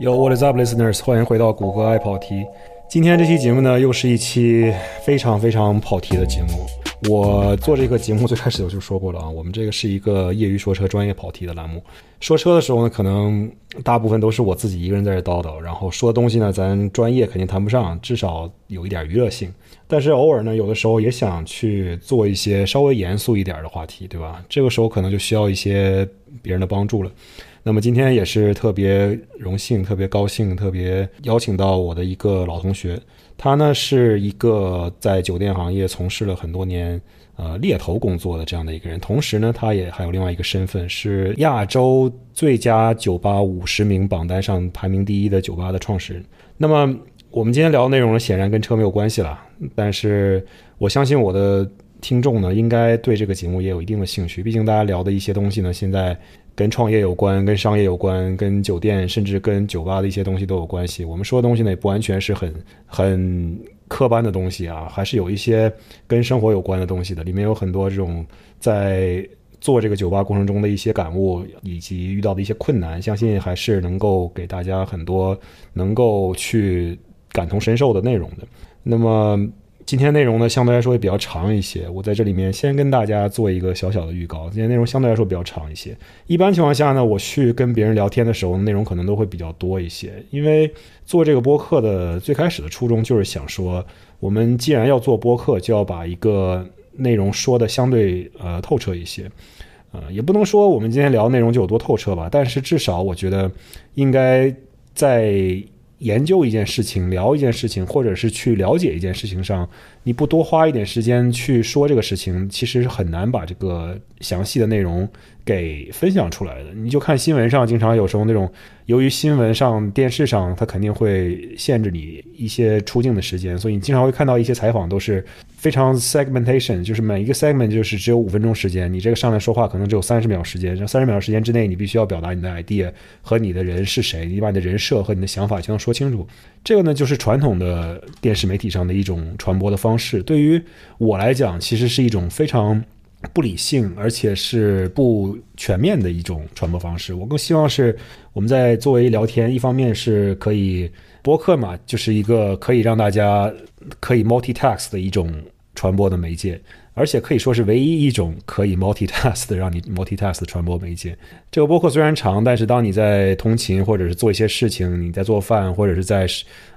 Yo, what is up, listeners？欢迎回到谷歌爱跑题。今天这期节目呢，又是一期非常非常跑题的节目。我做这个节目最开始我就说过了啊，我们这个是一个业余说车、专业跑题的栏目。说车的时候呢，可能大部分都是我自己一个人在这叨叨，然后说东西呢，咱专业肯定谈不上，至少有一点娱乐性。但是偶尔呢，有的时候也想去做一些稍微严肃一点的话题，对吧？这个时候可能就需要一些别人的帮助了。那么今天也是特别荣幸、特别高兴、特别邀请到我的一个老同学，他呢是一个在酒店行业从事了很多年呃猎头工作的这样的一个人，同时呢，他也还有另外一个身份是亚洲最佳酒吧五十名榜单上排名第一的酒吧的创始人。那么我们今天聊的内容呢，显然跟车没有关系了，但是我相信我的听众呢，应该对这个节目也有一定的兴趣，毕竟大家聊的一些东西呢，现在。跟创业有关，跟商业有关，跟酒店甚至跟酒吧的一些东西都有关系。我们说的东西呢，也不完全是很很刻板的东西啊，还是有一些跟生活有关的东西的。里面有很多这种在做这个酒吧过程中的一些感悟，以及遇到的一些困难，相信还是能够给大家很多能够去感同身受的内容的。那么。今天内容呢相对来说也比较长一些，我在这里面先跟大家做一个小小的预告。今天内容相对来说比较长一些，一般情况下呢，我去跟别人聊天的时候，内容可能都会比较多一些。因为做这个播客的最开始的初衷就是想说，我们既然要做播客，就要把一个内容说的相对呃透彻一些，呃，也不能说我们今天聊的内容就有多透彻吧，但是至少我觉得应该在。研究一件事情，聊一件事情，或者是去了解一件事情上，你不多花一点时间去说这个事情，其实很难把这个详细的内容给分享出来的。你就看新闻上，经常有时候那种。由于新闻上、电视上，它肯定会限制你一些出镜的时间，所以你经常会看到一些采访都是非常 segmentation，就是每一个 segment 就是只有五分钟时间，你这个上来说话可能只有三十秒时间，这三十秒时间之内，你必须要表达你的 idea 和你的人是谁，你把你的人设和你的想法全都说清楚。这个呢，就是传统的电视媒体上的一种传播的方式。对于我来讲，其实是一种非常。不理性，而且是不全面的一种传播方式。我更希望是我们在作为聊天，一方面是可以博客嘛，就是一个可以让大家可以 multitask 的一种传播的媒介。而且可以说是唯一一种可以 multitask 的让你 multitask 传播媒介。这个播客虽然长，但是当你在通勤或者是做一些事情，你在做饭或者是在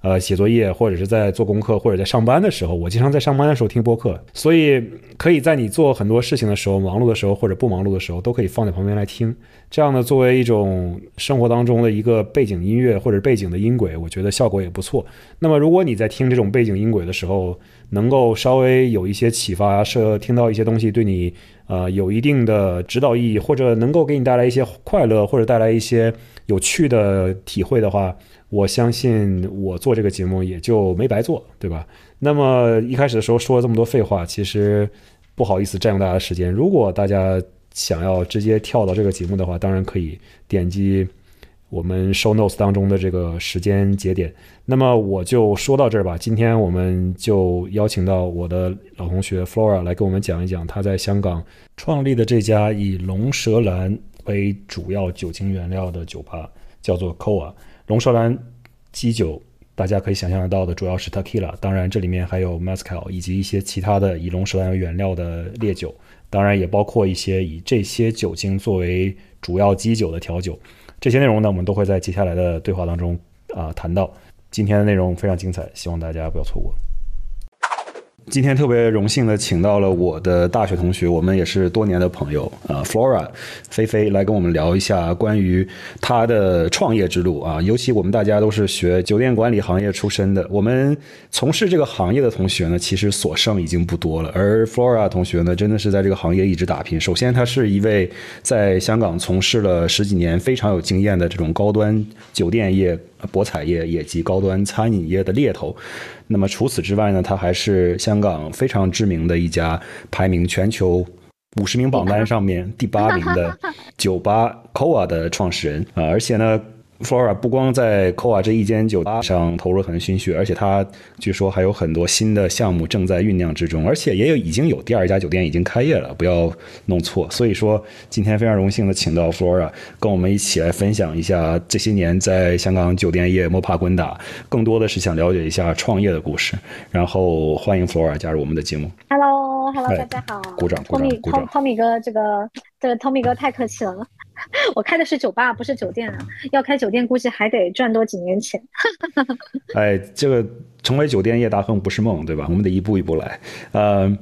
呃写作业或者是在做功课或者在上班的时候，我经常在上班的时候听播客，所以可以在你做很多事情的时候，忙碌的时候或者不忙碌的时候，都可以放在旁边来听。这样呢，作为一种生活当中的一个背景音乐或者背景的音轨，我觉得效果也不错。那么如果你在听这种背景音轨的时候，能够稍微有一些启发，听到一些东西对你呃有一定的指导意义，或者能够给你带来一些快乐，或者带来一些有趣的体会的话，我相信我做这个节目也就没白做，对吧？那么一开始的时候说了这么多废话，其实不好意思占用大家的时间。如果大家想要直接跳到这个节目的话，当然可以点击。我们 show notes 当中的这个时间节点，那么我就说到这儿吧。今天我们就邀请到我的老同学 Flora 来跟我们讲一讲他在香港创立的这家以龙舌兰为主要酒精原料的酒吧，叫做 Coa。龙舌兰基酒，大家可以想象得到的，主要是 Tequila，当然这里面还有 Mezcal 以及一些其他的以龙舌兰为原料的烈酒，当然也包括一些以这些酒精作为主要基酒的调酒。这些内容呢，我们都会在接下来的对话当中啊谈到。今天的内容非常精彩，希望大家不要错过。今天特别荣幸的请到了我的大学同学，我们也是多年的朋友啊，Flora 菲菲来跟我们聊一下关于她的创业之路啊。尤其我们大家都是学酒店管理行业出身的，我们从事这个行业的同学呢，其实所剩已经不多了。而 Flora 同学呢，真的是在这个行业一直打拼。首先，他是一位在香港从事了十几年非常有经验的这种高端酒店业。博彩业以及高端餐饮业的猎头，那么除此之外呢，他还是香港非常知名的一家排名全球五十名榜单上面第八名的酒吧 Koa 的创始人啊，而且呢。Flora 不光在 Koa 这一间酒吧上投入很多心血，而且他据说还有很多新的项目正在酝酿之中，而且也有已经有第二家酒店已经开业了，不要弄错。所以说，今天非常荣幸的请到 Flora 跟我们一起来分享一下这些年在香港酒店业摸爬滚打，更多的是想了解一下创业的故事。然后欢迎 Flora 加入我们的节目。Hello，Hello，大家好。鼓掌，鼓掌，鼓掌。Tommy 哥，这个这个 Tommy 哥太客气了。我开的是酒吧，不是酒店啊！要开酒店，估计还得赚多几年钱。哎，这个成为酒店业大亨不是梦，对吧？我们得一步一步来。呃，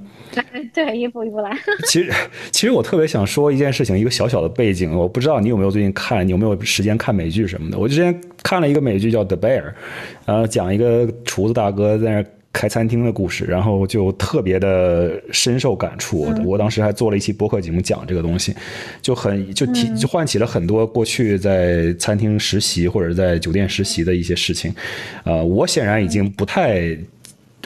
对，一步一步来。其实，其实我特别想说一件事情，一个小小的背景。我不知道你有没有最近看，你有没有时间看美剧什么的？我之前看了一个美剧叫《The Bear》，然后讲一个厨子大哥在那。开餐厅的故事，然后就特别的深受感触。我我当时还做了一期播客节目讲这个东西，就很就提就唤起了很多过去在餐厅实习或者在酒店实习的一些事情。呃，我显然已经不太。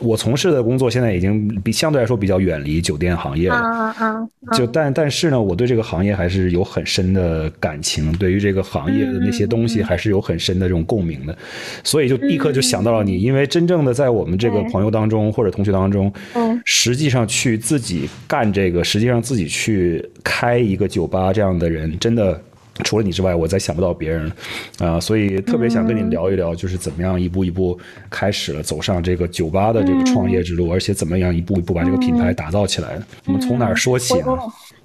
我从事的工作现在已经比相对来说比较远离酒店行业了！就但但是呢，我对这个行业还是有很深的感情，对于这个行业的那些东西还是有很深的这种共鸣的，所以就立刻就想到了你，因为真正的在我们这个朋友当中或者同学当中，嗯，实际上去自己干这个，实际上自己去开一个酒吧这样的人，真的。除了你之外，我再想不到别人，啊，所以特别想跟你聊一聊，就是怎么样一步一步开始了走上这个酒吧的这个创业之路，而且怎么样一步一步把这个品牌打造起来的。我们从哪儿说起呢？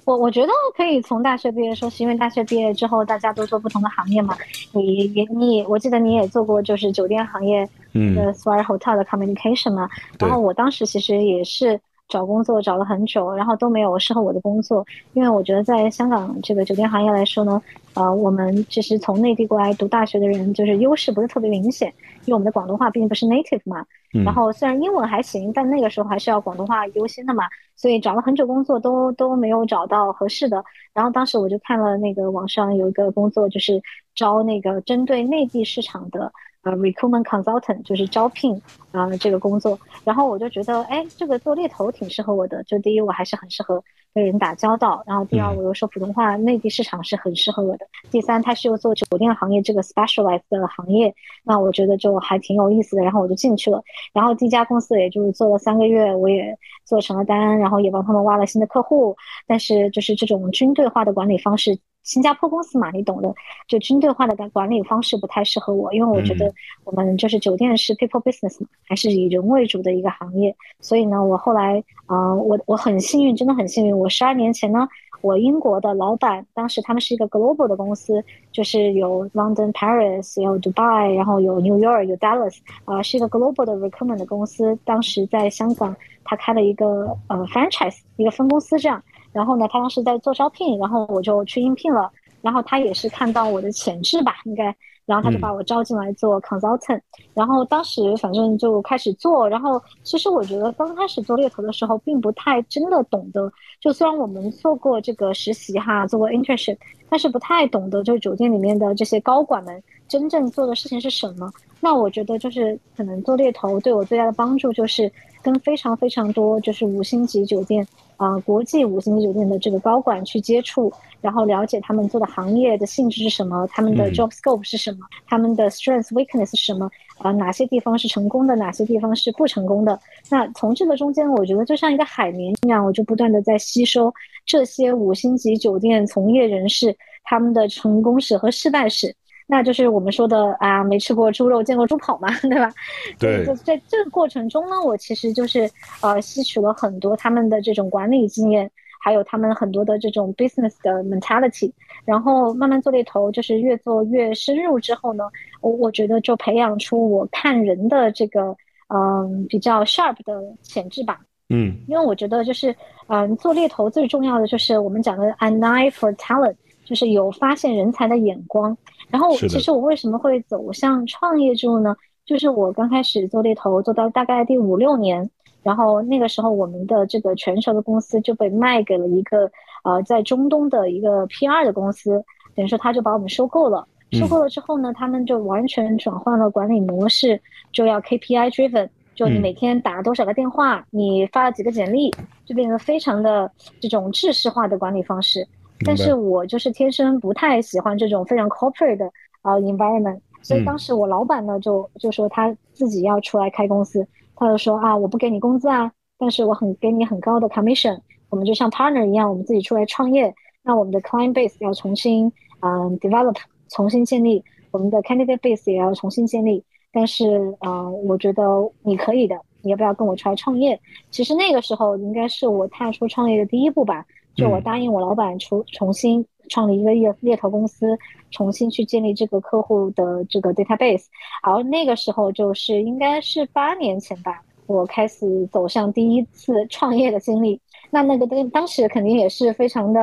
我我觉得可以从大学毕业说起，因为大学毕业之后大家都做不同的行业嘛。你也你，我记得你也做过就是酒店行业的 Swire Hotel 的 Communication 嘛。然后我当时其实也是。找工作找了很久，然后都没有适合我的工作，因为我觉得在香港这个酒店行业来说呢，呃，我们其实从内地过来读大学的人，就是优势不是特别明显，因为我们的广东话毕竟不是 native 嘛，然后虽然英文还行，但那个时候还是要广东话优先的嘛，所以找了很久工作都都没有找到合适的。然后当时我就看了那个网上有一个工作，就是招那个针对内地市场的。呃，recruitment consultant 就是招聘啊这个工作，然后我就觉得，哎，这个做猎头挺适合我的。就第一，我还是很适合跟人打交道；然后第二，我又说普通话，内地市场是很适合我的。第三，它是又做酒店行业这个 specialized 的行业，那我觉得就还挺有意思的。然后我就进去了。然后第一家公司也就是做了三个月，我也做成了单，然后也帮他们挖了新的客户。但是就是这种军队化的管理方式。新加坡公司嘛，你懂的，就军队化的管理方式不太适合我，因为我觉得我们就是酒店是 people business 嘛，还是以人为主的一个行业。所以呢，我后来啊，我我很幸运，真的很幸运。我十二年前呢，我英国的老板，当时他们是一个 global 的公司，就是有 London、Paris，有 Dubai，然后有 New York，有 Dallas，啊，是一个 global 的 recruitment 的公司。当时在香港，他开了一个呃 franchise，一个分公司这样。然后呢，他当时在做招聘，然后我就去应聘了。然后他也是看到我的潜质吧，应该，然后他就把我招进来做 consultant。然后当时反正就开始做。然后其实我觉得刚开始做猎头的时候，并不太真的懂得。就虽然我们做过这个实习哈，做过 internship，但是不太懂得，就酒店里面的这些高管们真正做的事情是什么。那我觉得就是可能做猎头对我最大的帮助，就是跟非常非常多就是五星级酒店。啊，国际五星级酒店的这个高管去接触，然后了解他们做的行业的性质是什么，他们的 job scope 是什么，他们的 strength weakness 是什么，啊，哪些地方是成功的，哪些地方是不成功的。那从这个中间，我觉得就像一个海绵一样，我就不断的在吸收这些五星级酒店从业人士他们的成功史和失败史。那就是我们说的啊，没吃过猪肉，见过猪跑嘛，对吧？对。就在这个过程中呢，我其实就是呃，吸取了很多他们的这种管理经验，还有他们很多的这种 business 的 mentality，然后慢慢做猎头，就是越做越深入之后呢，我我觉得就培养出我看人的这个嗯比较 sharp 的潜质吧。嗯。因为我觉得就是嗯，做猎头最重要的就是我们讲的 an eye for talent。就是有发现人才的眼光，然后其实我为什么会走向创业之路呢？就是我刚开始做猎头，做到大概第五六年，然后那个时候我们的这个全球的公司就被卖给了一个呃在中东的一个 PR 的公司，等于说他就把我们收购了。收购了之后呢，他们就完全转换了管理模式，就要 KPI driven，就你每天打了多少个电话，你发了几个简历，就变得非常的这种制式化的管理方式。但是我就是天生不太喜欢这种非常 corporate 的呃 environment。所以当时我老板呢就就说他自己要出来开公司，他就说啊，我不给你工资啊，但是我很给你很高的 commission，我们就像 partner 一样，我们自己出来创业，那我们的 client base 要重新嗯 develop，重新建立，我们的 candidate base 也要重新建立。但是啊，我觉得你可以的，你要不要跟我出来创业？其实那个时候应该是我踏出创业的第一步吧，就我答应我老板重重新。创立一个猎猎头公司，重新去建立这个客户的这个 database，然后那个时候就是应该是八年前吧，我开始走向第一次创业的经历。那那个当当时肯定也是非常的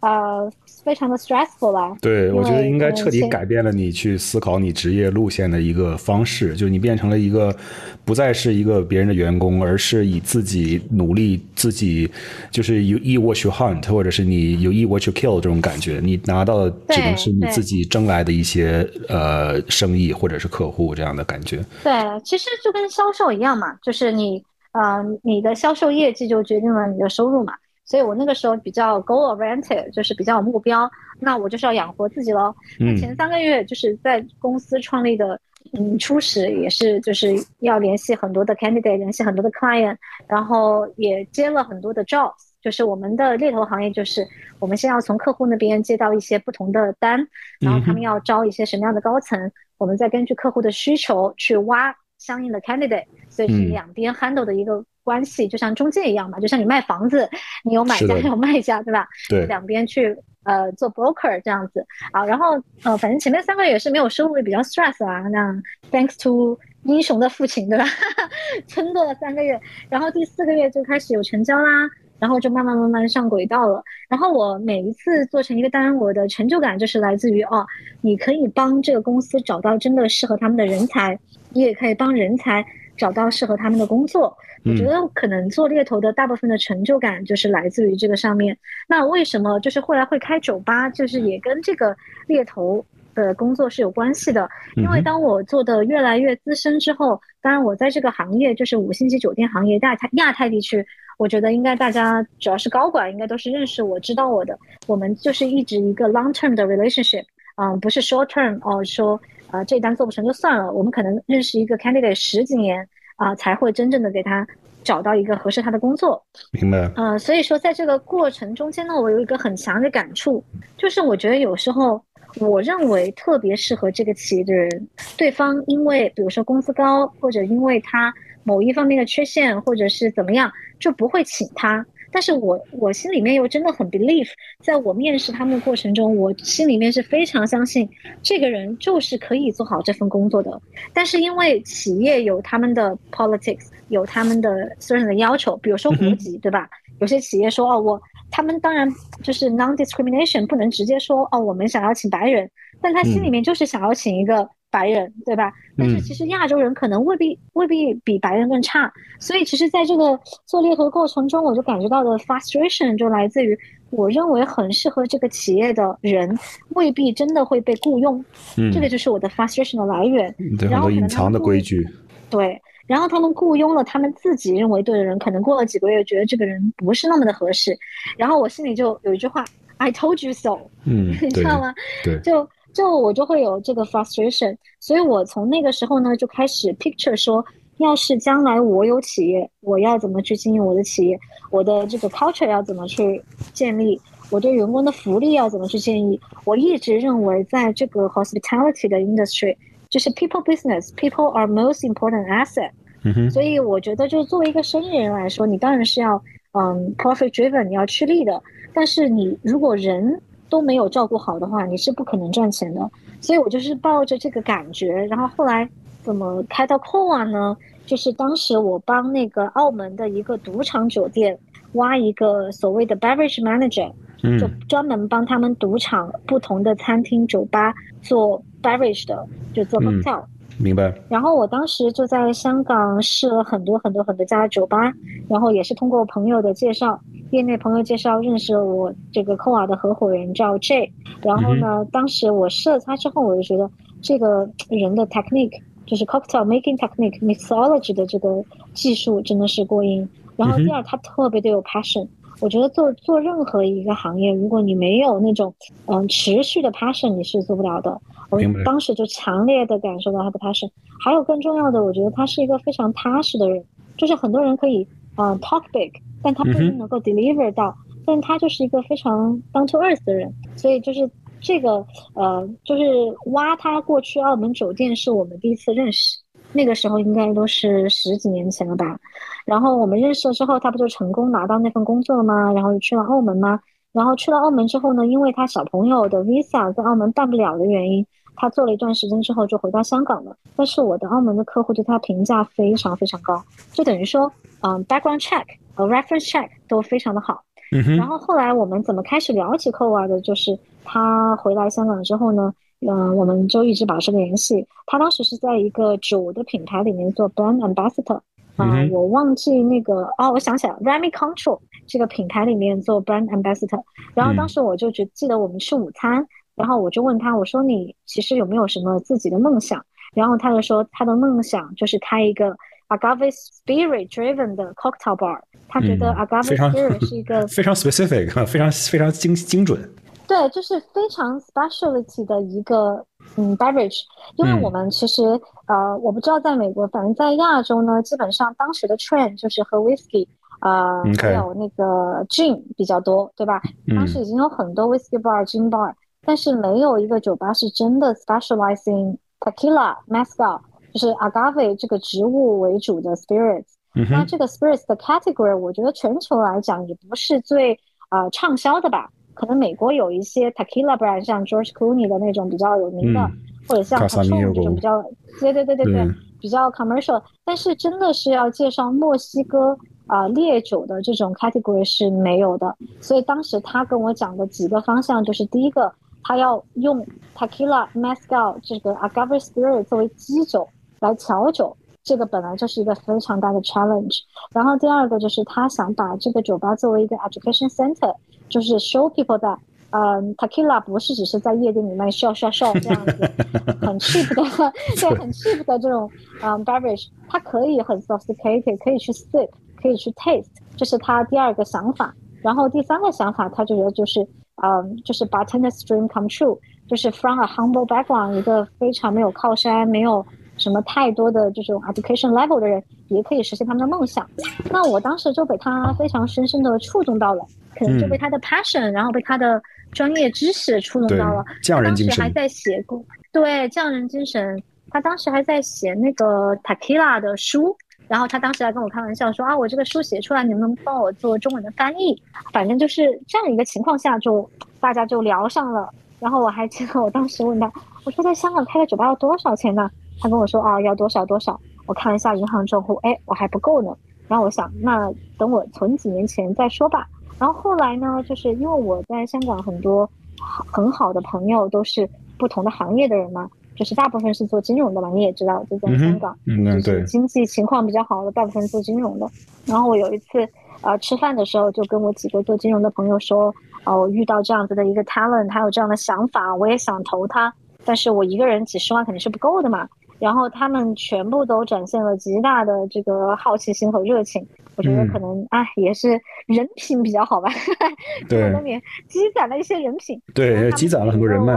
啊。非常的 stressful 吧。对，我觉得应该彻底改变了你去思考你职业路线的一个方式，就是你变成了一个不再是一个别人的员工，而是以自己努力、自己就是有 e what you hunt，或者是你有 e what you kill 这种感觉，你拿到的只能是你自己争来的一些呃生意或者是客户这样的感觉。对，其实就跟销售一样嘛，就是你呃你的销售业绩就决定了你的收入嘛。所以我那个时候比较 goal oriented，就是比较有目标，那我就是要养活自己喽。那前三个月就是在公司创立的，嗯，初始也是就是要联系很多的 candidate，联系很多的 client，然后也接了很多的 jobs。就是我们的猎头行业，就是我们先要从客户那边接到一些不同的单，然后他们要招一些什么样的高层，我们再根据客户的需求去挖相应的 candidate，所以是两边 handle 的一个。关系就像中介一样嘛，就像你卖房子，你有买家 有卖家，对吧？对，两边去呃做 broker 这样子啊。然后呃，反正前面三个月也是没有收入，也比较 stress 啊。那 thanks to 英雄的父亲，对吧？撑过了三个月，然后第四个月就开始有成交啦，然后就慢慢慢慢上轨道了。然后我每一次做成一个单，我的成就感就是来自于哦，你可以帮这个公司找到真的适合他们的人才，你也可以帮人才找到适合他们的工作。我觉得可能做猎头的大部分的成就感就是来自于这个上面。那为什么就是后来会开酒吧，就是也跟这个猎头的工作是有关系的。因为当我做的越来越资深之后，当然我在这个行业就是五星级酒店行业亚太亚太地区，我觉得应该大家主要是高管应该都是认识我知道我的。我们就是一直一个 long term 的 relationship，嗯，不是 short term 哦，说呃这单做不成就算了。我们可能认识一个 candidate 十几年。啊，才会真正的给他找到一个合适他的工作。明白。呃，所以说在这个过程中间呢，我有一个很强的感触，就是我觉得有时候，我认为特别适合这个企业的人，对方因为比如说工资高，或者因为他某一方面的缺陷，或者是怎么样，就不会请他。但是我我心里面又真的很 believe，在我面试他们的过程中，我心里面是非常相信这个人就是可以做好这份工作的。但是因为企业有他们的 politics，有他们的 certain 的要求，比如说国籍，对吧？有些企业说哦，我他们当然就是 non discrimination，不能直接说哦，我们想要请白人，但他心里面就是想要请一个。白人对吧？但是其实亚洲人可能未必未必比白人更差，所以其实在这个做猎头的过程中，我就感觉到的 frustration 就来自于我认为很适合这个企业的人未必真的会被雇佣，这个就是我的 frustration 的来源。然后隐藏的规矩。对，然后他们雇佣了他们自己认为对的人，可能过了几个月觉得这个人不是那么的合适，然后我心里就有一句话：I told you so。嗯，你知道吗？对，就。就我就会有这个 frustration，所以我从那个时候呢就开始 picture 说，要是将来我有企业，我要怎么去经营我的企业，我的这个 culture 要怎么去建立，我对员工的福利要怎么去建议。我一直认为，在这个 hospitality 的 industry，就是 people business，people are most important asset。所以我觉得，就作为一个生意人来说，你当然是要嗯 profit driven，你要吃力的。但是你如果人都没有照顾好的话，你是不可能赚钱的。所以我就是抱着这个感觉，然后后来怎么开到 Coa 呢？就是当时我帮那个澳门的一个赌场酒店挖一个所谓的 beverage manager，就专门帮他们赌场不同的餐厅、酒吧做 beverage 的，就做 hotel。明白。然后我当时就在香港试了很多很多很多家酒吧，然后也是通过朋友的介绍，业内朋友介绍认识了我这个 Coa 的合伙人叫 J。然后呢，当时我试了他之后，我就觉得这个人的 technique 就是 cocktail making technique mixology 的这个技术真的是过硬。然后第二，他特别的有 passion。我觉得做做任何一个行业，如果你没有那种嗯持续的 passion，你是做不了的。我当时就强烈的感受到他的 passion。还有更重要的，我觉得他是一个非常踏实的人。就是很多人可以嗯 talk big，但他不一定能够 deliver 到。但他就是一个非常 down to earth 的人。所以就是这个呃，就是挖他过去澳门酒店是我们第一次认识。那个时候应该都是十几年前了吧，然后我们认识了之后，他不就成功拿到那份工作了吗？然后就去了澳门吗？然后去了澳门之后呢，因为他小朋友的 visa 在澳门办不了的原因，他做了一段时间之后就回到香港了。但是我的澳门的客户对他评价非常非常高，就等于说，嗯，background check 和 reference check 都非常的好。然后后来我们怎么开始聊起 Co 啊的，就是他回来香港之后呢？嗯，我们就一直保持联系。他当时是在一个酒的品牌里面做 brand ambassador，啊，我忘记那个哦，我想起来，Remy Control 这个品牌里面做 brand ambassador。然后当时我就只记得我们吃午餐，然后我就问他，我说你其实有没有什么自己的梦想？然后他就说他的梦想就是开一个 agave spirit driven 的 cocktail bar。他觉得 agave spirit 是一个非常 specific，非常非常精精准。对，就是非常 specialty 的一个嗯 beverage，因为我们其实呃，我不知道在美国，反正在亚洲呢，基本上当时的 trend 就是喝 whiskey，呃，还有那个 gin 比较多，对吧？当时已经有很多 whiskey bar、gin bar，但是没有一个酒吧是真的 specializing tequila、mezcal，就是 agave 这个植物为主的 spirits。那这个 spirits 的 category，我觉得全球来讲也不是最呃畅销的吧。可能美国有一些 tequila brand，像 George Clooney 的那种比较有名的，或者像 Patron 这种比较，对对对对对，比较 commercial。但是真的是要介绍墨西哥啊烈酒的这种 category 是没有的。所以当时他跟我讲的几个方向，就是第一个，他要用 tequila、mezcal 这个 agave spirit 作为基酒来调酒，这个本来就是一个非常大的 challenge。然后第二个就是他想把这个酒吧作为一个 education center。就是 show people that，嗯，tequila 不是只是在夜店里面 show show show 这样子，很 cheap 的，对，很 cheap 的这种，嗯，beverage，它可以很 sophisticated，可以去 sip，可以去 taste，这是他第二个想法。然后第三个想法，他就觉得就是，嗯，就是 bartender's dream come true，就是 from a humble background，一个非常没有靠山，没有。什么太多的这种 education level 的人也可以实现他们的梦想，那我当时就被他非常深深的触动到了，可能就被他的 passion，然后被他的专业知识触动到了。匠人精神。还在写过，对匠人精神。他当时还在写那个 tequila 的书，然后他当时还跟我开玩笑说啊，我这个书写出来，你能不能帮我做中文的翻译？反正就是这样一个情况下，就大家就聊上了。然后我还记得我当时问他，我说在香港开个酒吧要多少钱呢？他跟我说啊，要多少多少？我看了一下银行账户，哎，我还不够呢。然后我想，那等我存几年钱再说吧。然后后来呢，就是因为我在香港很多很好的朋友都是不同的行业的人嘛，就是大部分是做金融的嘛，你也知道，就在香港，就是经济情况比较好的，大部分做金融的。然后我有一次呃吃饭的时候，就跟我几个做金融的朋友说，哦，我遇到这样子的一个 talent，他有这样的想法，我也想投他，但是我一个人几十万肯定是不够的嘛。然后他们全部都展现了极大的这个好奇心和热情，我觉得可能啊也是人品比较好吧，对，多年积攒了一些人品，对，积攒了很多人脉，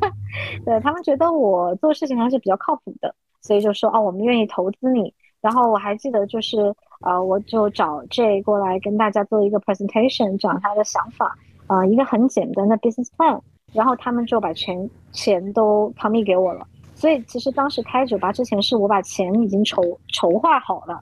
对他们觉得我做事情还是比较靠谱的，所以就说哦，我们愿意投资你。然后我还记得就是呃，我就找 J 过来跟大家做一个 presentation，讲他的想法，啊，一个很简单的 business plan，然后他们就把钱钱都 commit 给我了。所以其实当时开酒吧之前，是我把钱已经筹筹划好了。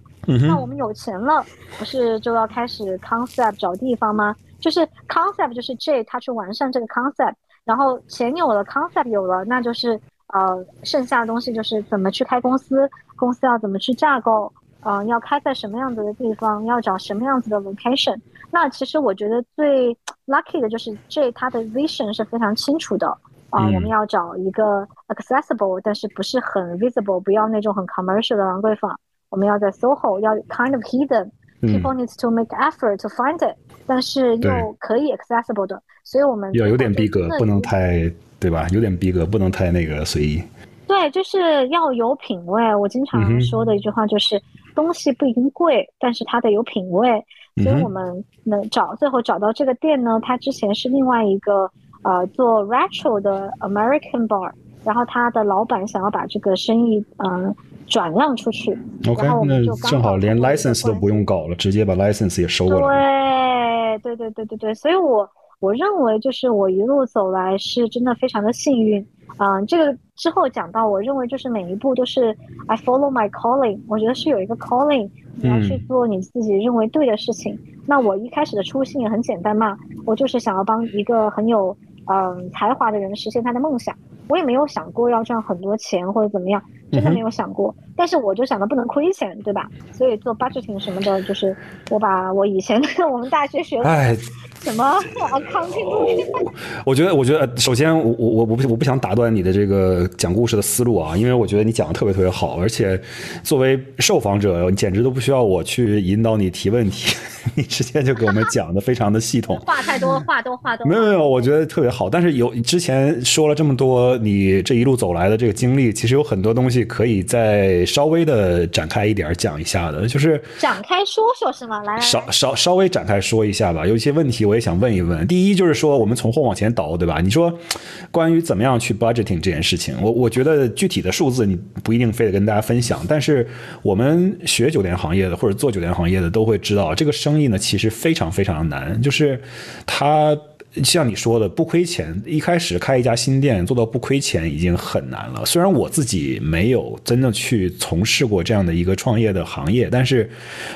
那我们有钱了，不是就要开始 concept 找地方吗？就是 concept 就是 J 他去完善这个 concept，然后钱有了，concept 有了，那就是呃剩下的东西就是怎么去开公司，公司要怎么去架构，嗯，要开在什么样子的地方，要找什么样子的 location。那其实我觉得最 lucky 的就是 J 他的 vision 是非常清楚的。啊，我们要找一个 accessible，但是不是很 visible，不要那种很 commercial 的兰桂坊。我们要在 SOHO，要 kind of hidden，people needs to make effort to find it，但是又可以 accessible 的。所以我们要有点逼格，不能太对吧？有点逼格，不能太那个随意。对，就是要有品味。我经常说的一句话就是，东西不一定贵，但是它得有品味。所以我们能找最后找到这个店呢，它之前是另外一个呃做 retro 的 American bar，然后他的老板想要把这个生意嗯转让出去，OK，那正好连 license 都不用搞了，直接把 license 也收过来。对，对对对对对，所以我我认为就是我一路走来是真的非常的幸运。嗯，这个之后讲到，我认为就是每一步都是 I follow my calling，我觉得是有一个 calling，你要去做你自己认为对的事情。那我一开始的初心也很简单嘛，我就是想要帮一个很有嗯才华的人实现他的梦想。我也没有想过要赚很多钱或者怎么样，真的没有想过。但是我就想到不能亏钱，对吧？所以做 budgeting 什么的，就是我把我以前的 我们大学学的。什么？我觉得，我觉得，首先，我我我不我不想打断你的这个讲故事的思路啊，因为我觉得你讲的特别特别好，而且作为受访者，你简直都不需要我去引导你提问题，你直接就给我们讲的非常的系统。话太多，话多，话多。没有没有，我觉得特别好。但是有之前说了这么多，你这一路走来的这个经历，其实有很多东西可以再稍微的展开一点讲一下的，就是展开说说是吗？来，稍稍稍微展开说一下吧。有一些问题我。我也想问一问，第一就是说，我们从后往前倒，对吧？你说关于怎么样去 budgeting 这件事情，我我觉得具体的数字你不一定非得跟大家分享，但是我们学酒店行业的或者做酒店行业的都会知道，这个生意呢其实非常非常的难，就是它。像你说的，不亏钱，一开始开一家新店做到不亏钱已经很难了。虽然我自己没有真的去从事过这样的一个创业的行业，但是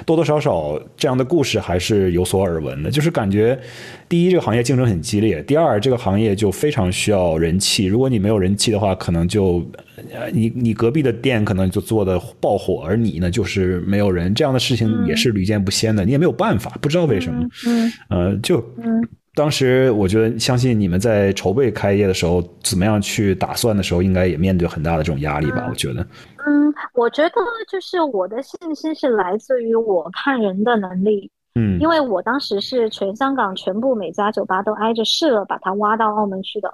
多多少少这样的故事还是有所耳闻的。就是感觉，第一，这个行业竞争很激烈；第二，这个行业就非常需要人气。如果你没有人气的话，可能就，你你隔壁的店可能就做的爆火，而你呢就是没有人。这样的事情也是屡见不鲜的，你也没有办法，不知道为什么。嗯，呃，就嗯。当时我觉得，相信你们在筹备开业的时候，怎么样去打算的时候，应该也面对很大的这种压力吧？我觉得。嗯，我觉得就是我的信心是来自于我看人的能力。嗯，因为我当时是全香港全部每家酒吧都挨着试了，把它挖到澳门去的。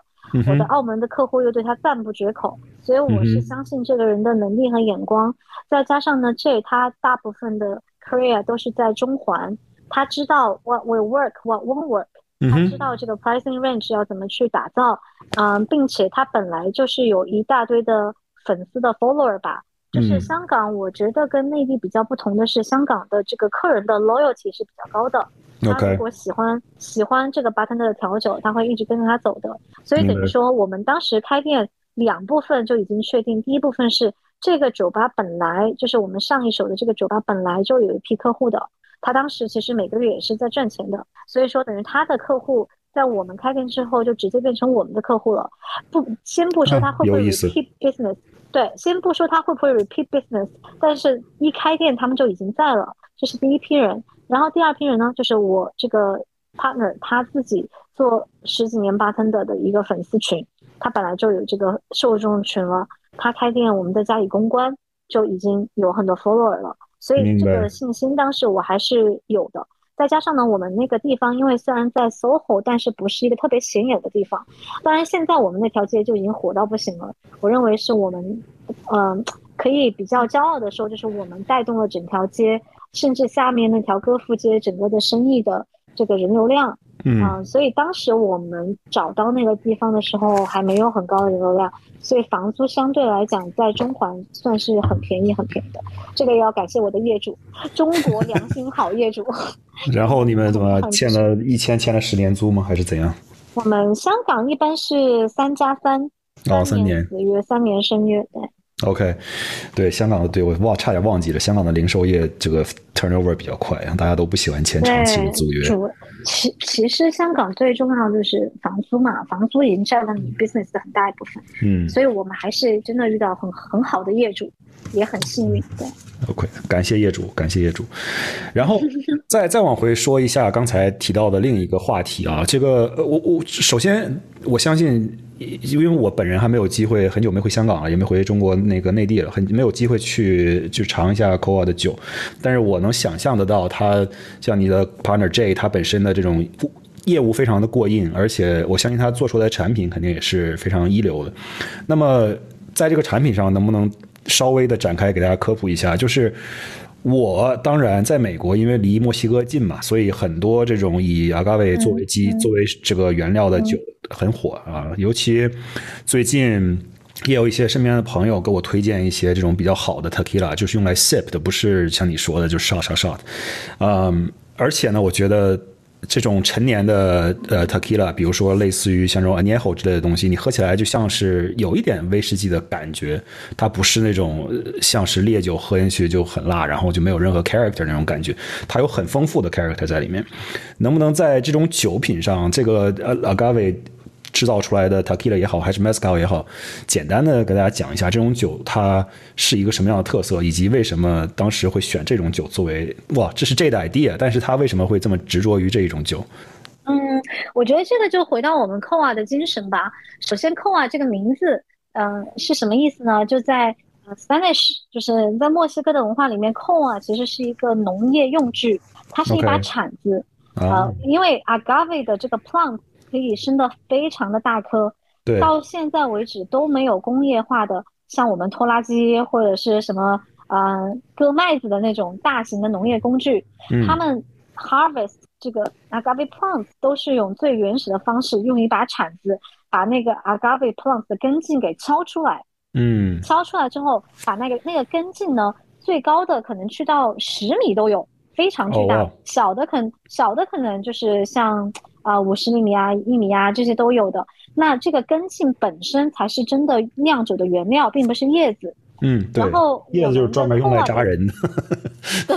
我的澳门的客户又对他赞不绝口，所以我是相信这个人的能力和眼光。再加上呢，这他大部分的 career 都是在中环，他知道 what will work，what won't work。他知道这个 pricing range 要怎么去打造，嗯，并且他本来就是有一大堆的粉丝的 follower 吧。就是香港，我觉得跟内地比较不同的是，香港的这个客人的 loyalty 是比较高的。他如果喜欢喜欢这个 bartender 的调酒，他会一直跟着他走的。所以等于说，我们当时开店两部分就已经确定，第一部分是这个酒吧本来就是我们上一手的这个酒吧本来就有一批客户的。他当时其实每个月也是在赚钱的，所以说等于他的客户在我们开店之后就直接变成我们的客户了。不，先不说他会不会 repeat business，对，先不说他会不会 repeat business，但是一开店他们就已经在了，这是第一批人。然后第二批人呢，就是我这个 partner 他自己做十几年 bartender 的一个粉丝群，他本来就有这个受众群了，他开店我们在加以公关，就已经有很多 follower 了。所以这个信心当时我还是有的，再加上呢，我们那个地方因为虽然在 SOHO，但是不是一个特别显眼的地方。当然现在我们那条街就已经火到不行了。我认为是我们，嗯，可以比较骄傲的说，就是我们带动了整条街，甚至下面那条歌赋街整个的生意的这个人流量。嗯，所以当时我们找到那个地方的时候，还没有很高的人流量，所以房租相对来讲在中环算是很便宜、很便宜的。这个也要感谢我的业主，中国良心好业主。然后你们怎么欠了一千，欠了十年租吗？还是怎样？我们香港一般是三加三，哦，三年子约，三年生约，对。OK，对香港的，对我忘差点忘记了，香港的零售业这个 turnover 比较快，大家都不喜欢签长期的租约。其其实香港最重要就是房租嘛，房租已经占了你 business 的很大一部分。嗯，所以我们还是真的遇到很很好的业主，也很幸运。对，OK，感谢业主，感谢业主。然后 再再往回说一下刚才提到的另一个话题啊，这个我我首先我相信。因为我本人还没有机会，很久没回香港了，也没回中国那个内地了，很没有机会去去尝一下 Coa 的酒，但是我能想象得到，他像你的 partner J，他本身的这种业务非常的过硬，而且我相信他做出来产品肯定也是非常一流的。那么在这个产品上，能不能稍微的展开给大家科普一下？就是我当然在美国，因为离墨西哥近嘛，所以很多这种以 agave 作为基作为这个原料的酒很火啊。尤其最近也有一些身边的朋友给我推荐一些这种比较好的 tequila，就是用来 sip 的，不是像你说的就 shot shot shot。嗯，而且呢，我觉得。这种陈年的呃 tequila，比如说类似于像这种 añejo 之类的东西，你喝起来就像是有一点威士忌的感觉，它不是那种像是烈酒喝进去就很辣，然后就没有任何 character 那种感觉，它有很丰富的 character 在里面。能不能在这种酒品上，这个呃 agave？制造出来的 tequila 也好，还是 mezcal 也好，简单的给大家讲一下这种酒它是一个什么样的特色，以及为什么当时会选这种酒作为哇，这是这的 idea，但是他为什么会这么执着于这一种酒？嗯，我觉得这个就回到我们 Coa 的精神吧。首先，Coa 这个名字，嗯，是什么意思呢？就在 Spanish，就是在墨西哥的文化里面，Coa 其实是一个农业用具，它是一把铲子啊，因为 agave 的这个 plant。可以生的非常的大颗，到现在为止都没有工业化的，像我们拖拉机或者是什么呃割麦子的那种大型的农业工具，他们 harvest 这个 agave plants 都是用最原始的方式，用一把铲子把那个 agave plants 的根茎给敲出来，嗯，敲出来之后，把那个那个根茎呢，最高的可能去到十米都有，非常巨大，小的可小的可能就是像。啊，五十厘米啊，一米啊，这些都有的。那这个根茎本身才是真的酿酒的原料，并不是叶子。嗯，对。然后叶子就是专门用来扎人的。对，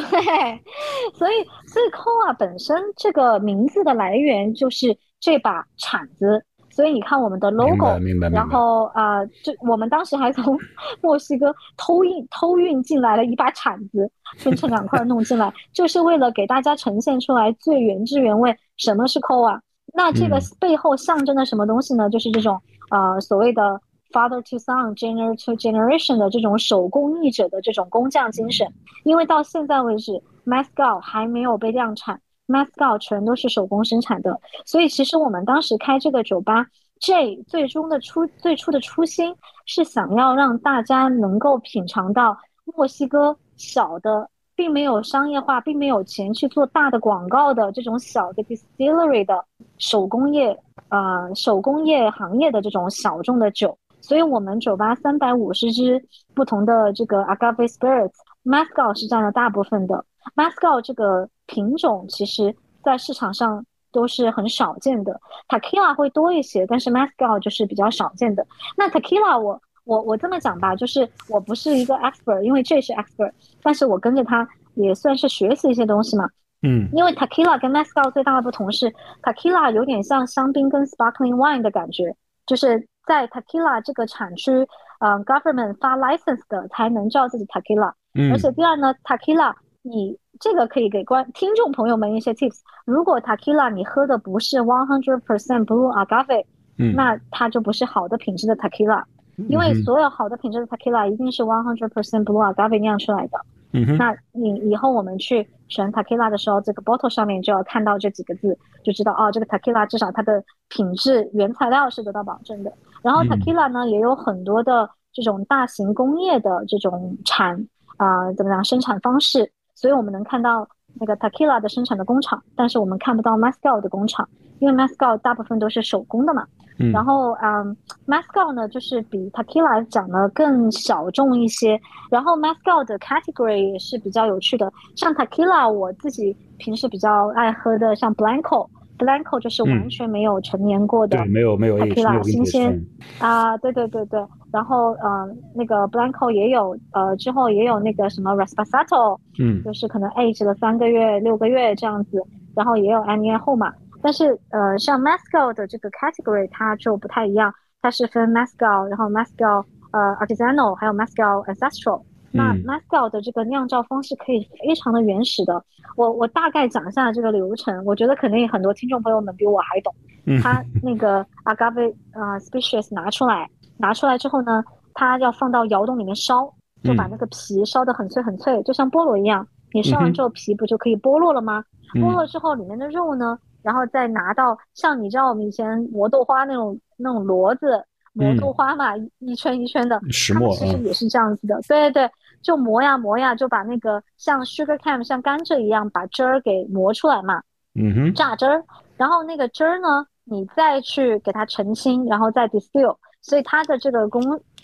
所以所以 “coa” 本身这个名字的来源就是这把铲子。所以你看我们的 logo，然后啊，就我们当时还从 墨西哥偷运偷运进来了一把铲子，分成两块弄进来，就是为了给大家呈现出来最原汁原味什么是 coa。那这个背后象征的什么东西呢？就是这种呃所谓的 father to son，generation to generation 的这种手工艺者的这种工匠精神。因为到现在为止，Mescal 还没有被量产。Mascal 全都是手工生产的，所以其实我们当时开这个酒吧，J 最终的初最初的初心是想要让大家能够品尝到墨西哥小的，并没有商业化，并没有钱去做大的广告的这种小的 distillery 的手工业，呃，手工业行业的这种小众的酒。所以我们酒吧三百五十支不同的这个 Agave Spirits，Mezcal 是占了大部分的。Mezcal 这个品种其实，在市场上都是很少见的，Tequila 会多一些，但是 Mascal 就是比较少见的。那 Tequila 我我我这么讲吧，就是我不是一个 expert，因为这是 expert，但是我跟着他也算是学习一些东西嘛。嗯，因为 Tequila 跟 Mascal 最大的不同是，Tequila 有点像香槟跟 Sparkling Wine 的感觉，就是在 Tequila 这个产区，嗯，government 发 license 的才能叫自己 Tequila。嗯，而且第二呢，Tequila。你这个可以给观听众朋友们一些 tips。如果 tequila 你喝的不是 one hundred percent blue agave，嗯，那它就不是好的品质的 tequila。因为所有好的品质的 tequila 一定是 one hundred percent blue agave 酿出来的。嗯哼。那你以后我们去选 tequila 的时候，这个 bottle 上面就要看到这几个字，就知道哦，这个 tequila 至少它的品质原材料是得到保证的。然后 tequila 呢，也有很多的这种大型工业的这种产啊，怎么样生产方式。所以我们能看到那个 tequila 的生产的工厂，但是我们看不到 mezcal 的工厂，因为 mezcal 大部分都是手工的嘛。嗯。然后，嗯，mezcal 呢，就是比 tequila 讲的更小众一些。然后 mezcal 的 category 也是比较有趣的，像 tequila，我自己平时比较爱喝的，像 blanco。Blanco 就是完全没有陈年过的，没有没有 Tequila 新鲜啊，对对对对，然后呃那个 Blanco 也有呃之后也有那个什么 Reposado，嗯，就是可能 age 了三个月六个月这样子，然后也有 a n n 后嘛，但是呃像 Mescal 的这个 category 它就不太一样，它是分 Mescal，然后 Mescal 呃 Artisanal，还有 Mescal Ancestral。那 Mascal 的这个酿造方式可以非常的原始的，我我大概讲一下这个流程，我觉得肯定很多听众朋友们比我还懂。他 那个 agave 啊 species 拿出来，拿出来之后呢，他要放到窑洞里面烧，就把那个皮烧得很脆很脆，就像菠萝一样。你烧完之后皮不就可以剥落了吗？剥落之后里面的肉呢，然后再拿到像你知道我们以前磨豆花那种那种骡子。磨豆花嘛，一圈一圈的，石磨其实也是这样子的。对对对，就磨呀磨呀，就把那个像 sugar cane 像甘蔗一样把汁儿给磨出来嘛。嗯哼，榨汁儿，然后那个汁儿呢，你再去给它澄清，然后再 distill，所以它的这个工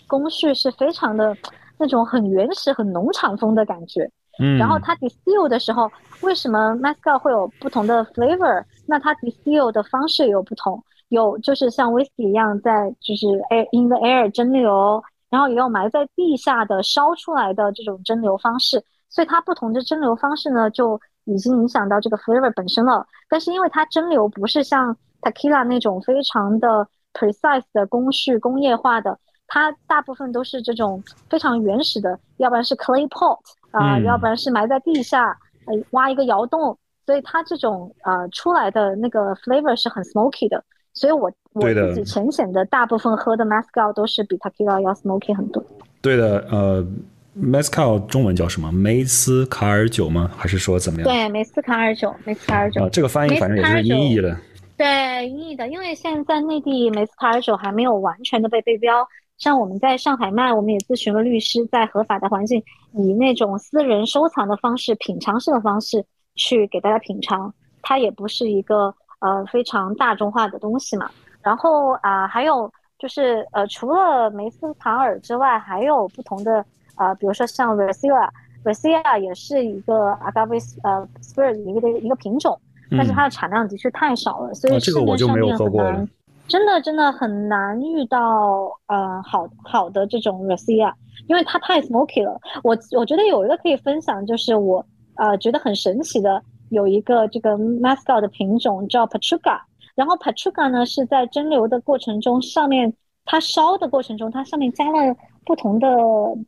工序是非常的那种很原始、很农场风的感觉。嗯，然后它 distill 的时候，为什么 mezcal 会有不同的 flavor？那它 distill 的方式也有不同，有就是像 whisky 一样在就是 air in the air 蒸馏，然后也有埋在地下的烧出来的这种蒸馏方式，所以它不同的蒸馏方式呢，就已经影响到这个 flavor 本身了。但是因为它蒸馏不是像 tequila 那种非常的 precise 的工序工业化的，它大部分都是这种非常原始的，要不然是 clay pot。啊，要不然是埋在地下，呃，挖一个窑洞，所以它这种呃出来的那个 flavor 是很 smoky 的，所以我我自己浅显的大部分喝的 mezcal 都是比 tequila 要 smoky 很多。对的，呃，mezcal 中文叫什么？梅斯卡尔酒吗？还是说怎么样？对，梅斯卡尔酒，梅斯卡尔酒。啊，这个翻译反正也是音译的。对，音译的，因为现在内地梅斯卡尔酒还没有完全的被对标。像我们在上海卖，我们也咨询了律师，在合法的环境，以那种私人收藏的方式、品尝式的方式去给大家品尝，它也不是一个呃非常大众化的东西嘛。然后啊，还有就是呃，除了梅斯卡尔之外，还有不同的呃，比如说像 r e s i l a r e s i l a 也是一个 agave 呃 spirit 一个一个品种，但是它的产量的确太少了，所以这个我就没有喝过了。真的真的很难遇到呃好好的这种 r a c i a 因为它太 smoky 了。我我觉得有一个可以分享，就是我呃觉得很神奇的，有一个这个 Mascal 的品种叫 Pachuca，然后 Pachuca 呢是在蒸馏的过程中，上面它烧的过程中，它上面加了不同的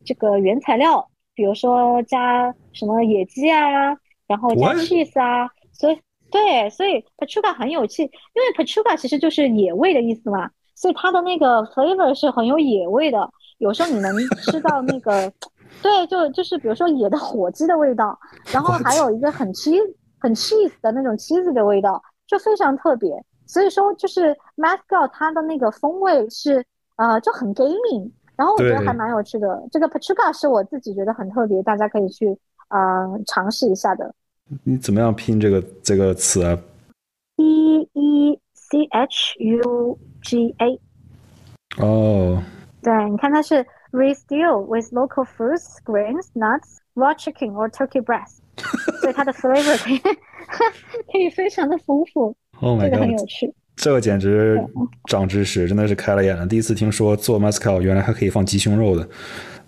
这个原材料，比如说加什么野鸡啊，然后加 cheese 啊，所以。对，所以 Pachuca 很有趣，因为 Pachuca 其实就是野味的意思嘛，所以它的那个 flavor 是很有野味的。有时候你能吃到那个，对，就就是比如说野的火鸡的味道，然后还有一个很 cheese 很 cheese 的那种 cheese 的味道，就非常特别。所以说，就是 Mascal 它的那个风味是呃就很 gaming，然后我觉得还蛮有趣的。这个 Pachuca 是我自己觉得很特别，大家可以去呃尝试一下的。你怎么样拼这个这个词啊？E E C H U G A。哦。对，你看它是 re-still with local fruits, grains, nuts, raw chicken or turkey breast，所以它的 flavor 可以可以非常的丰富。Oh my god，这个很有趣。这个简直长知识，真的是开了眼了。第一次听说做 mezcal 原来还可以放鸡胸肉的。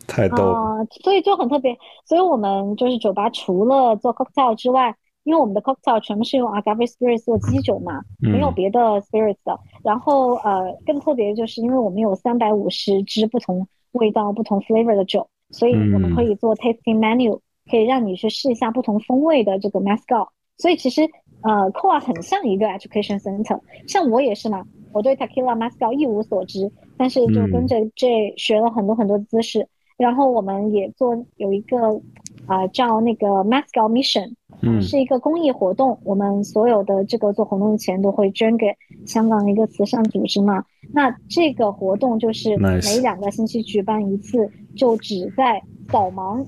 太逗了，所以就很特别。所以我们就是酒吧，除了做 cocktail 之外，因为我们的 cocktail 全部是用 agave spirits 做基酒嘛，没有别的 spirits 的。然后呃，更特别就是因为我们有三百五十支不同味道、不同 flavor 的酒，所以我们可以做 tasting menu，可以让你去试一下不同风味的这个 Mascal。所以其实呃 c o a 很像一个 education center，像我也是嘛，我对 tequila Mascal 一无所知，但是就跟着 J 学了很多很多姿势。然后我们也做有一个啊叫那个 Mascal Mission，嗯，是一个公益活动。我们所有的这个做活动的钱都会捐给香港的一个慈善组织嘛。那这个活动就是每两个星期举办一次，就只在扫盲，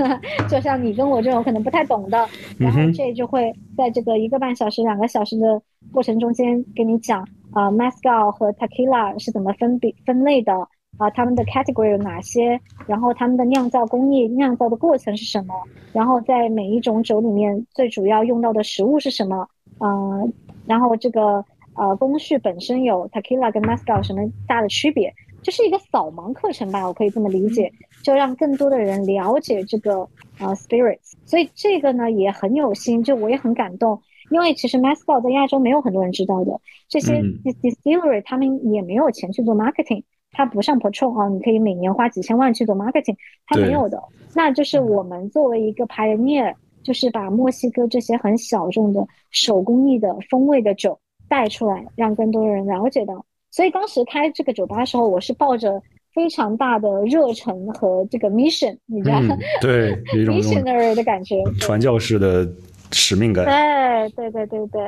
就像你跟我这种可能不太懂的，然后这就会在这个一个半小时、两个小时的过程中间跟你讲啊，Mascal 和 Tequila 是怎么分比分类的。啊，他们的 category 有哪些？然后他们的酿造工艺、酿造的过程是什么？然后在每一种酒里面最主要用到的食物是什么？嗯，然后这个呃工序本身有 tequila 跟 mescal 什么大的区别？就是一个扫盲课程吧，我可以这么理解，就让更多的人了解这个呃 spirits。所以这个呢也很有心，就我也很感动，因为其实 Mascal 在亚洲没有很多人知道的，这些 distillery 他们也没有钱去做 marketing。它不像 Patron 啊，你可以每年花几千万去做 marketing，它没有的。那就是我们作为一个 pioneer，就是把墨西哥这些很小众的手工艺的风味的酒带出来，让更多的人了解到。所以当时开这个酒吧的时候，我是抱着非常大的热忱和这个 mission，你知道吗？对，missionary 的感觉，传教士的使命感。对对对对对，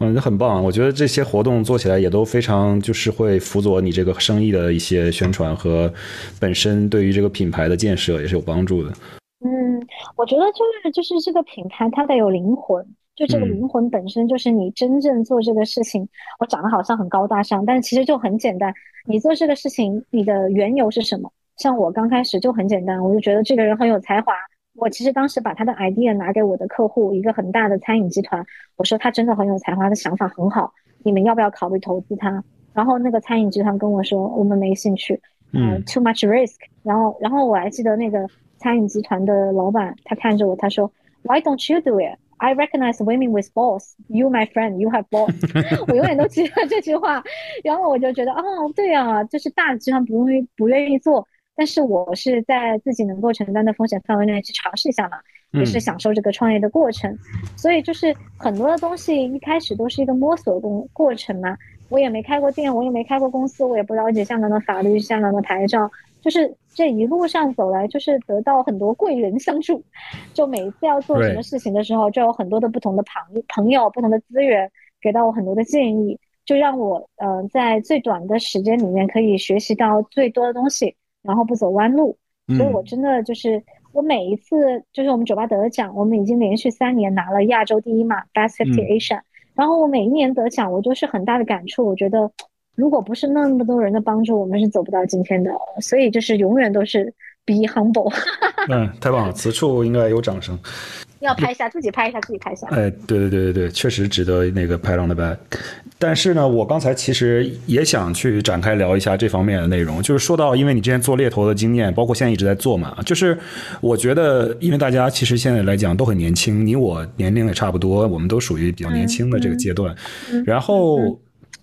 嗯，很棒。我觉得这些活动做起来也都非常，就是会辅佐你这个生意的一些宣传和本身对于这个品牌的建设也是有帮助的。嗯，我觉得就是就是这个品牌它得有灵魂，就这个灵魂本身就是你真正做这个事情。我长得好像很高大上，但其实就很简单。你做这个事情，你的缘由是什么？像我刚开始就很简单，我就觉得这个人很有才华。我其实当时把他的 idea 拿给我的客户，一个很大的餐饮集团，我说他真的很有才华，他想法很好，你们要不要考虑投资他？然后那个餐饮集团跟我说，我们没兴趣，嗯，too much risk。然后，然后我还记得那个。餐饮集团的老板，他看着我，他说：“Why don't you do it? I recognize women with balls. You, my friend, you have balls.” 我永远都记得这句话。然后我就觉得，哦，对啊，就是大集团不愿意不愿意做，但是我是在自己能够承担的风险范围内去尝试一下嘛，也是享受这个创业的过程。所以就是很多的东西一开始都是一个摸索的过程嘛。我也没开过店，我也没开过公司，我也不了解香港的法律、香港的牌照。就是这一路上走来，就是得到很多贵人相助。就每一次要做什么事情的时候，就有很多的不同的朋朋友、不同的资源给到我很多的建议，就让我呃在最短的时间里面可以学习到最多的东西，然后不走弯路。所以我真的就是我每一次就是我们酒吧得奖，我们已经连续三年拿了亚洲第一嘛，Best Fifty Asia。然后我每一年得奖，我都是很大的感触，我觉得。如果不是那么多人的帮助，我们是走不到今天的。所以就是永远都是 be humble。嗯，太棒了，此处应该有掌声。要拍一下，自己拍一下，自己拍一下。哎，对对对对对，确实值得那个拍 on the back。但是呢，我刚才其实也想去展开聊一下这方面的内容，就是说到，因为你之前做猎头的经验，包括现在一直在做嘛，就是我觉得，因为大家其实现在来讲都很年轻，你我年龄也差不多，我们都属于比较年轻的这个阶段。然后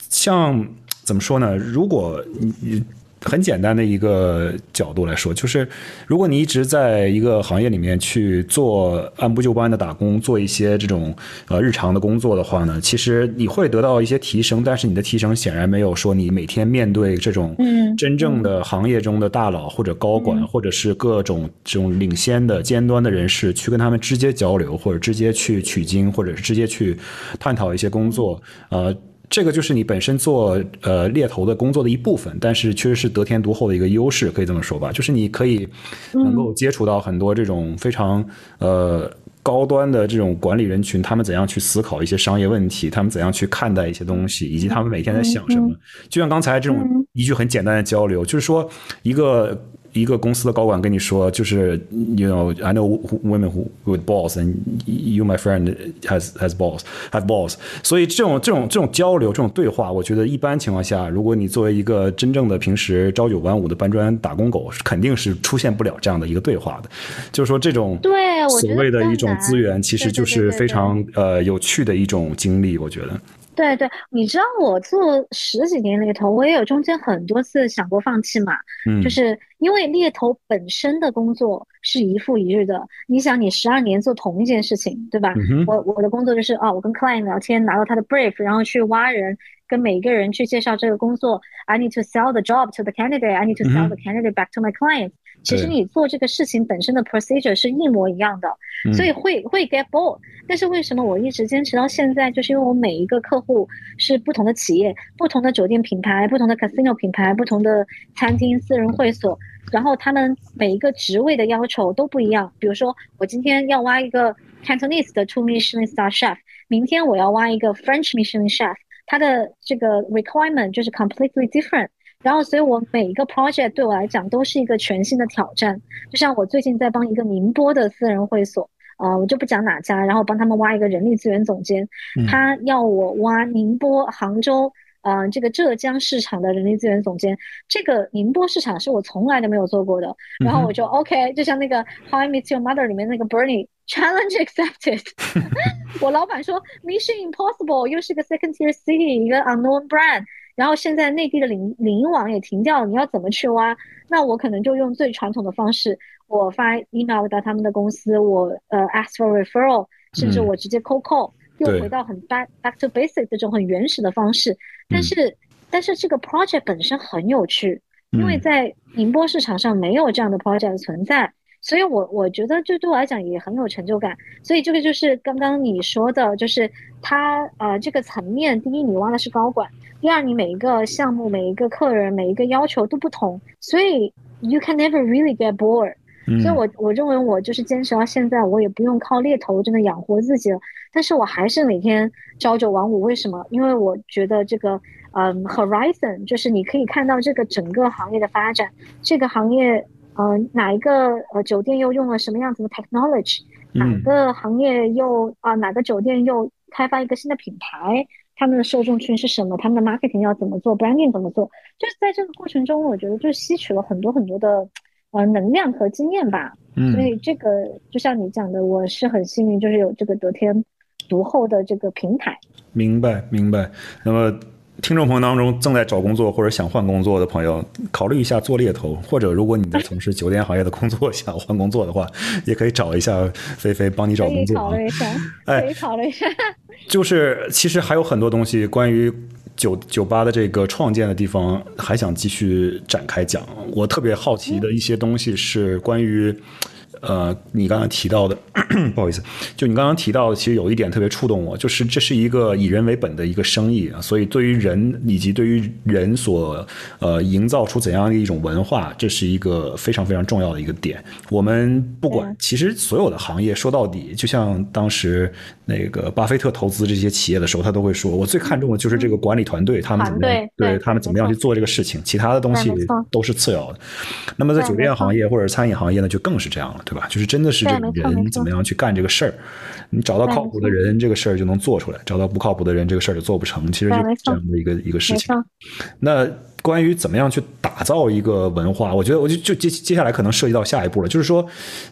像。怎么说呢？如果你很简单的一个角度来说，就是如果你一直在一个行业里面去做按部就班的打工，做一些这种呃日常的工作的话呢，其实你会得到一些提升，但是你的提升显然没有说你每天面对这种真正的行业中的大佬或者高管，或者是各种这种领先的尖端的人士去跟他们直接交流，或者直接去取经，或者是直接去探讨一些工作，呃。这个就是你本身做呃猎头的工作的一部分，但是确实是得天独厚的一个优势，可以这么说吧？就是你可以能够接触到很多这种非常呃高端的这种管理人群，他们怎样去思考一些商业问题，他们怎样去看待一些东西，以及他们每天在想什么。就像刚才这种一句很简单的交流，就是说一个。一个公司的高管跟你说，就是，you know，I know women who with balls and you my friend has has balls have balls。所以这种这种这种交流，这种对话，我觉得一般情况下，如果你作为一个真正的平时朝九晚五的搬砖打工狗，肯定是出现不了这样的一个对话的。就是说，这种对所谓的一种资源，其实就是非常呃有趣的一种经历，我觉得。对对，你知道我做十几年猎头，我也有中间很多次想过放弃嘛。嗯，就是因为猎头本身的工作是一复一日的。你想，你十二年做同一件事情，对吧？我我的工作就是啊，我跟 client 聊天，拿到他的 brief，然后去挖人，跟每一个人去介绍这个工作。I need to sell the job to the candidate. I need to sell the candidate back to my client. 其实你做这个事情本身的 procedure 是一模一样的，所以会会 get bored。但是为什么我一直坚持到现在？就是因为我每一个客户是不同的企业、不同的酒店品牌、不同的 casino 品牌、不同的餐厅、私人会所，然后他们每一个职位的要求都不一样。比如说，我今天要挖一个 Cantonese 的 two Michelin star chef，明天我要挖一个 French Michelin chef，它的这个 requirement 就是 completely different。然后，所以我每一个 project 对我来讲都是一个全新的挑战。就像我最近在帮一个宁波的私人会所，呃，我就不讲哪家，然后帮他们挖一个人力资源总监，他要我挖宁波、杭州，呃，这个浙江市场的人力资源总监。这个宁波市场是我从来都没有做过的。然后我就 OK，就像那个 How I Met Your Mother 里面那个 Bernie challenge accepted。我老板说 Mission Impossible 又是个 second tier city，一个 unknown brand。然后现在内地的领领英网也停掉了，你要怎么去挖？那我可能就用最传统的方式，我发 email 到他们的公司，我呃 ask for referral，甚至我直接 call call，又回到很 back back to basic 这种很原始的方式。但是但是这个 project 本身很有趣，因为在宁波市场上没有这样的 project 存在。所以我我觉得这对我来讲也很有成就感。所以这个就是刚刚你说的，就是他呃这个层面，第一你挖的是高管，第二你每一个项目、每一个客人、每一个要求都不同，所以 you can never really get bored。所以我我认为我就是坚持到现在，我也不用靠猎头真的养活自己了，但是我还是每天朝九晚五。为什么？因为我觉得这个，嗯，horizon 就是你可以看到这个整个行业的发展，这个行业，嗯，哪一个呃酒店又用了什么样子的 technology，哪个行业又啊哪个酒店又开发一个新的品牌，他们的受众群是什么，他们的 marketing 要怎么做，branding 怎么做，就是在这个过程中，我觉得就吸取了很多很多的。呃，能量和经验吧，所以这个就像你讲的，我是很幸运，就是有这个得天独厚的这个平台。明白，明白。那么，听众朋友当中正在找工作或者想换工作的朋友，考虑一下做猎头，或者如果你在从事酒店行业的工作，想换工作的话，也可以找一下菲菲帮你找工作。考虑一下，可以考虑一下。就是其实还有很多东西关于。酒酒吧的这个创建的地方，还想继续展开讲。我特别好奇的一些东西是关于。呃，你刚刚提到的，不好意思，就你刚刚提到的，其实有一点特别触动我，就是这是一个以人为本的一个生意啊，所以对于人以及对于人所呃营造出怎样的一种文化，这是一个非常非常重要的一个点。我们不管，其实所有的行业说到底，就像当时那个巴菲特投资这些企业的时候，他都会说，我最看重的就是这个管理团队，他们怎么样，对他们怎么样去做这个事情，其他的东西都是次要的。那么在酒店行业或者餐饮行业呢，就更是这样了。对吧？就是真的是这个人怎么样去干这个事儿，你找到靠谱的人，这个事儿就能做出来；找到不靠谱的人，这个事儿就做不成。其实就这样的一个一个事情。那关于怎么样去打造一个文化，我觉得我就就接接下来可能涉及到下一步了，就是说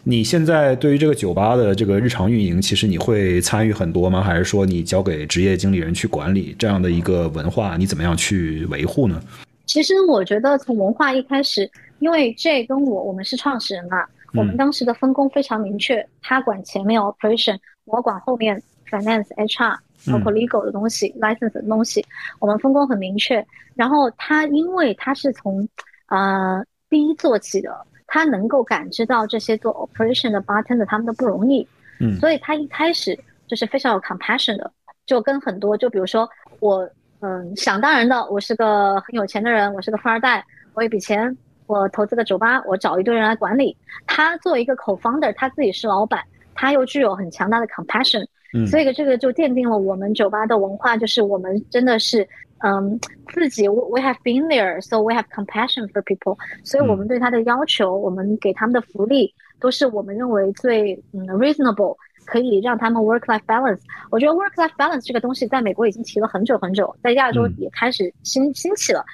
你现在对于这个酒吧的这个日常运营，其实你会参与很多吗？还是说你交给职业经理人去管理这样的一个文化？你怎么样去维护呢？其实我觉得从文化一开始，因为这跟我我们是创始人嘛。我们当时的分工非常明确，他管前面 operation，我管后面 finance、HR，包括 legal 的东西、license 的东西，我们分工很明确。然后他因为他是从呃第一做起的，他能够感知到这些做 operation 的 bartender 他们的不容易，嗯，所以他一开始就是非常有 compassion 的，就跟很多就比如说我嗯想当然的，我是个很有钱的人，我是个富二代，我有笔钱。我投资个酒吧，我找一堆人来管理。他作为一个 co-founder，他自己是老板，他又具有很强大的 compassion，所以这个就奠定了我们酒吧的文化，就是我们真的是，嗯，自己 we have been there，so we have compassion for people。所以我们对他的要求，我们给他们的福利，都是我们认为最嗯 reasonable，可以让他们 work-life balance。我觉得 work-life balance 这个东西在美国已经提了很久很久，在亚洲也开始兴兴起了。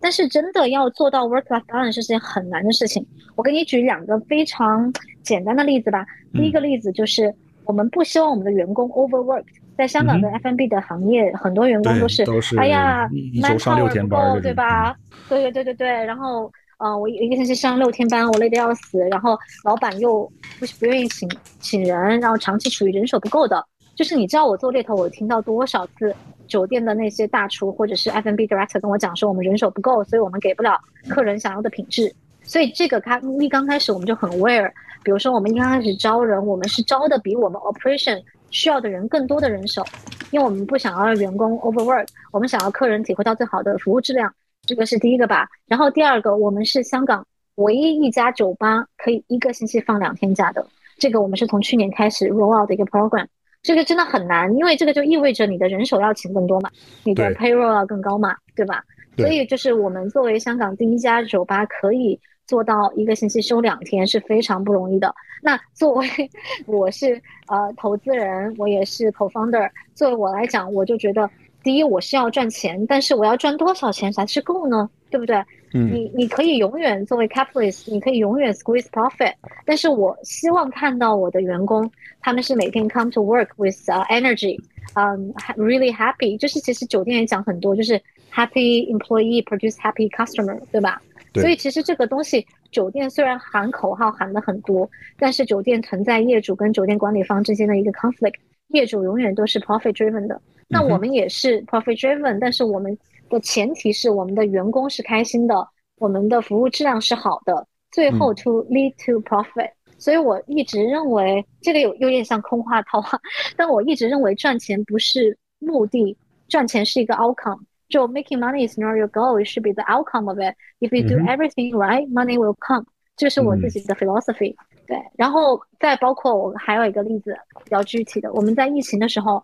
但是真的要做到 work-life balance 是件很难的事情。我给你举两个非常简单的例子吧。第一个例子就是，我们不希望我们的员工 overworked。在香港的 F&B 的行业，很多员工都是，哎呀，一周上六天班，对吧？对对对对对。然后，嗯，我一个星期上六天班，我累得要死。然后老板又不不愿意请请人，然后长期处于人手不够的。就是你知道我做猎头，我听到多少次？酒店的那些大厨或者是 F&B director 跟我讲说，我们人手不够，所以我们给不了客人想要的品质。所以这个开一刚开始我们就很 aware。比如说我们一刚开始招人，我们是招的比我们 operation 需要的人更多的人手，因为我们不想要员工 overwork，我们想要客人体会到最好的服务质量。这个是第一个吧。然后第二个，我们是香港唯一一家酒吧可以一个星期放两天假的。这个我们是从去年开始 roll out 的一个 program。这个真的很难，因为这个就意味着你的人手要请更多嘛，你的 payroll 要更高嘛，对吧？所以就是我们作为香港第一家酒吧，可以做到一个星期休两天是非常不容易的。那作为 我是呃投资人，我也是 co-founder，作为我来讲，我就觉得第一我是要赚钱，但是我要赚多少钱才是够呢？对不对？你你可以永远作为 capitalist，你可以永远 squeeze profit，但是我希望看到我的员工，他们是每天 come to work with energy，嗯，really happy，就是其实酒店也讲很多，就是 happy employee produce happy customer，对吧？所以其实这个东西，酒店虽然喊口号喊的很多，但是酒店存在业主跟酒店管理方之间的一个 conflict，业主永远都是 profit driven 的，那我们也是 profit driven，但是我们。的前提是我们的员工是开心的，我们的服务质量是好的，最后 to lead to profit，所以我一直认为这个有有点像空话套话，但我一直认为赚钱不是目的，赚钱是一个 outcome。就 making money is not your goal, it should be the outcome of it. If you do everything right, money will come. 这是我自己的 philosophy。对，然后再包括我还有一个例子比较具体的，我们在疫情的时候，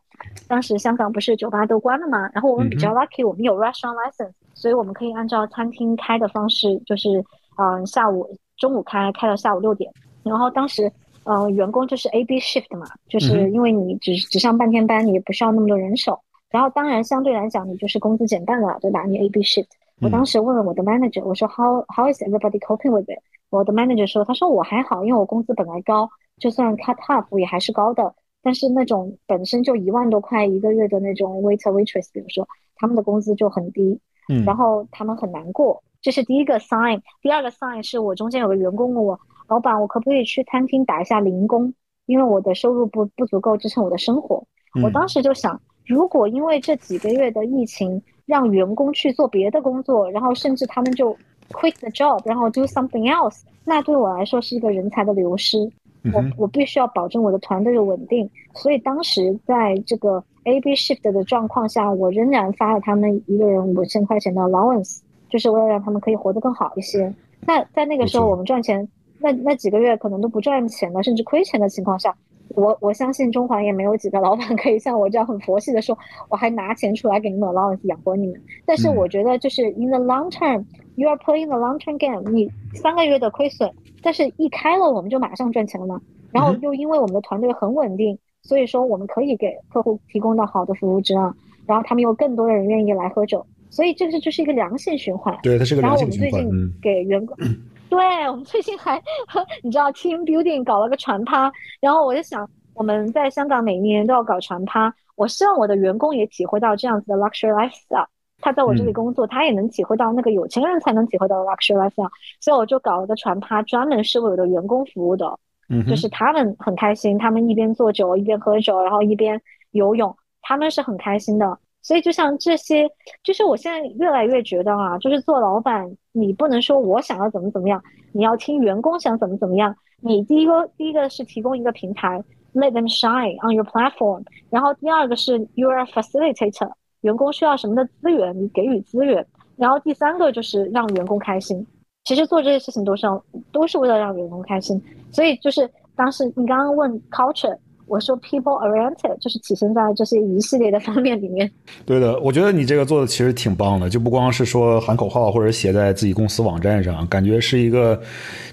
当时香港不是酒吧都关了嘛，然后我们比较 lucky，我们有 restaurant license，所以我们可以按照餐厅开的方式，就是嗯下午中午开开到下午六点，然后当时呃员工就是 A B shift 嘛，就是因为你只只上半天班，你也不需要那么多人手，然后当然相对来讲你就是工资减半了，对吧？你 A B shift，我当时问了我的 manager，我说 How how is everybody coping with it？我的 manager 说，他说我还好，因为我工资本来高，就算 cut half 也还是高的。但是那种本身就一万多块一个月的那种 waiter waitress，比如说他们的工资就很低，嗯，然后他们很难过。这是第一个 sign。第二个 sign 是我中间有个员工问我，老板，我可不可以去餐厅打一下零工？因为我的收入不不足够支撑我的生活。我当时就想，如果因为这几个月的疫情，让员工去做别的工作，然后甚至他们就。Quit the job，然后 do something else，那对我来说是一个人才的流失。我我必须要保证我的团队的稳定，所以当时在这个 A B shift 的状况下，我仍然发了他们一个人五千块钱的 allowance，就是为了让他们可以活得更好一些。那在那个时候我们赚钱，那那几个月可能都不赚钱了，甚至亏钱的情况下。我我相信中环也没有几个老板可以像我这样很佛系的说，我还拿钱出来给你们 allowance 养活你们。但是我觉得就是 in the long term，you are playing the long term game。你三个月的亏损，但是一开了我们就马上赚钱了嘛。然后又因为我们的团队很稳定，所以说我们可以给客户提供到好的服务质量，然后他们有更多的人愿意来喝酒，所以这个就是一个良性循环。对，它是个良性循环。然后我们最近给员工。对我们最近还，你知道 team building 搞了个船趴，然后我就想，我们在香港每年都要搞船趴，我希望我的员工也体会到这样子的 luxury lifestyle。他在我这里工作，他也能体会到那个有钱人才能体会到的 luxury lifestyle。所以我就搞了个船趴，专门是为我的员工服务的，嗯就是他们很开心，他们一边做酒一边喝酒，然后一边游泳，他们是很开心的。所以，就像这些，就是我现在越来越觉得啊，就是做老板，你不能说我想要怎么怎么样，你要听员工想怎么怎么样。你第一个，第一个是提供一个平台，let them shine on your platform。然后第二个是 you are facilitator，员工需要什么的资源，你给予资源。然后第三个就是让员工开心。其实做这些事情都是要，都是为了让员工开心。所以就是当时你刚刚问 culture。我说 people oriented 就是体现在这些一系列的方面里面。对的，我觉得你这个做的其实挺棒的，就不光是说喊口号或者写在自己公司网站上，感觉是一个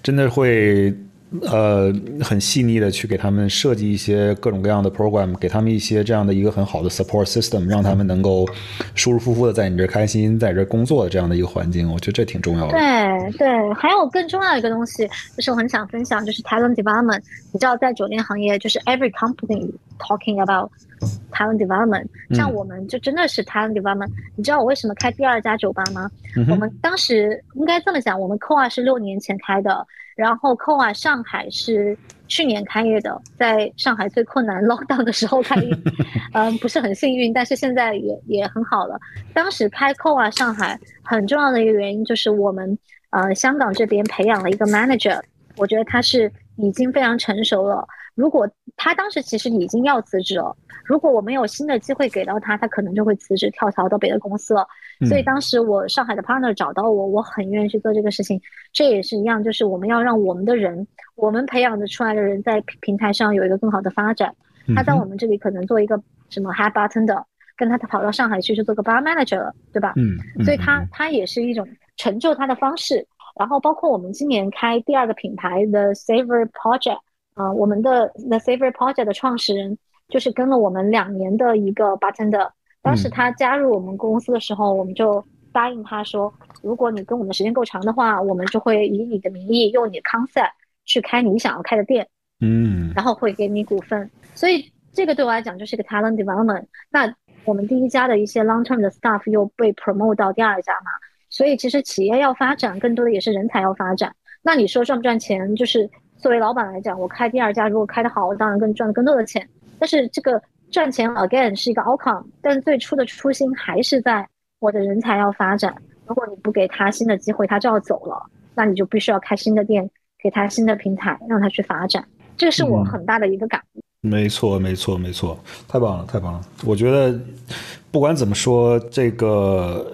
真的会。呃，很细腻的去给他们设计一些各种各样的 program，给他们一些这样的一个很好的 support system，让他们能够舒舒服服的在你这开心，在这工作的这样的一个环境，我觉得这挺重要的。对对，还有更重要的一个东西，就是我很想分享，就是 talent development。你知道，在酒店行业，就是 every company talking about talent development。像我们就真的是 talent development。你知道我为什么开第二家酒吧吗？我们当时应该这么讲，我们 COA 是六年前开的。然后 COA 上海是去年开业的，在上海最困难 lockdown 的时候开业，嗯，不是很幸运，但是现在也也很好了。当时开 COA 上海很重要的一个原因就是我们呃香港这边培养了一个 manager，我觉得他是已经非常成熟了。如果他当时其实已经要辞职了，如果我没有新的机会给到他，他可能就会辞职跳槽到别的公司了。所以当时我上海的 partner 找到我，我很愿意去做这个事情。这也是一样，就是我们要让我们的人，我们培养的出来的人在平台上有一个更好的发展。他在我们这里可能做一个什么 high button 的，跟他他跑到上海去就做个 bar manager 了，对吧？嗯，所以他他也是一种成就他的方式。然后包括我们今年开第二个品牌的 Saver Project。啊，我们的 The Saver Project 的创始人就是跟了我们两年的一个 bartender。当时他加入我们公司的时候，我们就答应他说，如果你跟我们时间够长的话，我们就会以你的名义用你的 concept 去开你想要开的店。嗯，然后会给你股份。所以这个对我来讲就是一个 talent development。那我们第一家的一些 long term 的 staff 又被 promote 到第二家嘛。所以其实企业要发展，更多的也是人才要发展。那你说赚不赚钱？就是。作为老板来讲，我开第二家如果开得好，我当然更赚更多的钱。但是这个赚钱 again 是一个 outcome，但最初的初心还是在我的人才要发展。如果你不给他新的机会，他就要走了，那你就必须要开新的店，给他新的平台，让他去发展。这个是我很大的一个感悟。没错，没错，没错，太棒了，太棒了！我觉得不管怎么说，这个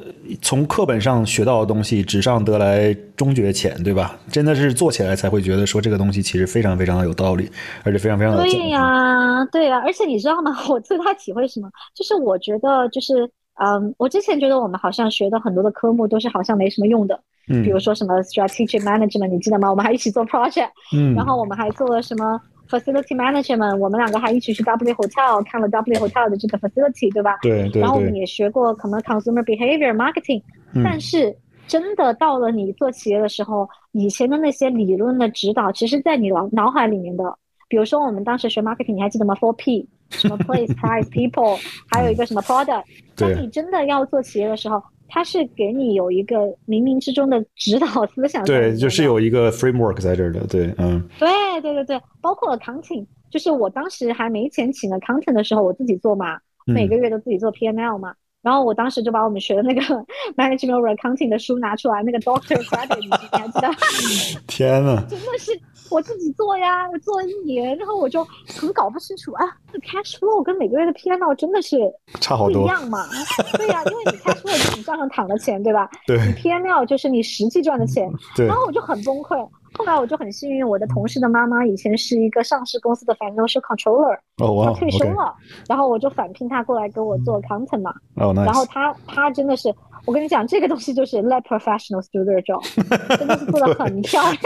从课本上学到的东西，纸上得来终觉浅，对吧？真的是做起来才会觉得说这个东西其实非常非常的有道理，而且非常非常的对呀，对呀。而且你知道吗？我最大体会什么？就是我觉得，就是嗯，我之前觉得我们好像学的很多的科目都是好像没什么用的，嗯，比如说什么 strategic management，你记得吗？我们还一起做 project，嗯，然后我们还做了什么？Facility management，我们两个还一起去 W Hotel 看了 W Hotel 的这个 facility，对吧？对对。然后我们也学过可能 consumer behavior marketing，但是真的到了你做企业的时候，以前的那些理论的指导，其实在你脑脑海里面的。比如说我们当时学 marketing，你还记得吗？Four P，什么 place、price、people，还有一个什么 product。当你真的要做企业的时候。它是给你有一个冥冥之中的指导思想，对，就是有一个 framework 在这儿的，对，嗯，对对对对，包括 accounting，就是我当时还没钱请 accountant 的时候，我自己做嘛，每个月都自己做 P N L 嘛。然后我当时就把我们学的那个 management accounting 的书拿出来，那个 Doctor Credit，你还记得？天呐，真的是我自己做呀，我做了一年，然后我就很搞不清楚啊，这 cash flow 跟每个月的 P N L 真的是 差好多，不一样嘛？对呀，因为你 cash flow 就是你账上躺的钱，对吧？对，你 P N L 就是你实际赚的钱。对，然后我就很崩溃。后来我就很幸运，我的同事的妈妈以前是一个上市公司的 financial controller，她退休了，然后我就返聘她过来给我做 accountant 嘛。哦，然后她她真的是，我跟你讲，这个东西就是 let professionals do their job，真的是做的很漂亮，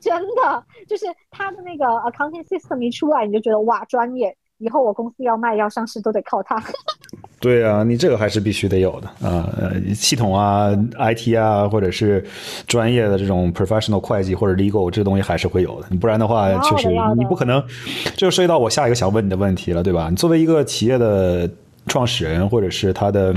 真的就是他的那个 accounting system 一出来，你就觉得哇，专业。以后我公司要卖要上市都得靠它。对啊，你这个还是必须得有的啊，呃，系统啊，IT 啊，或者是专业的这种 professional 会计或者 legal 这东西还是会有的。你不然的话，确实你不可能。这就涉及到我下一个想问你的问题了，对吧？你作为一个企业的创始人，或者是他的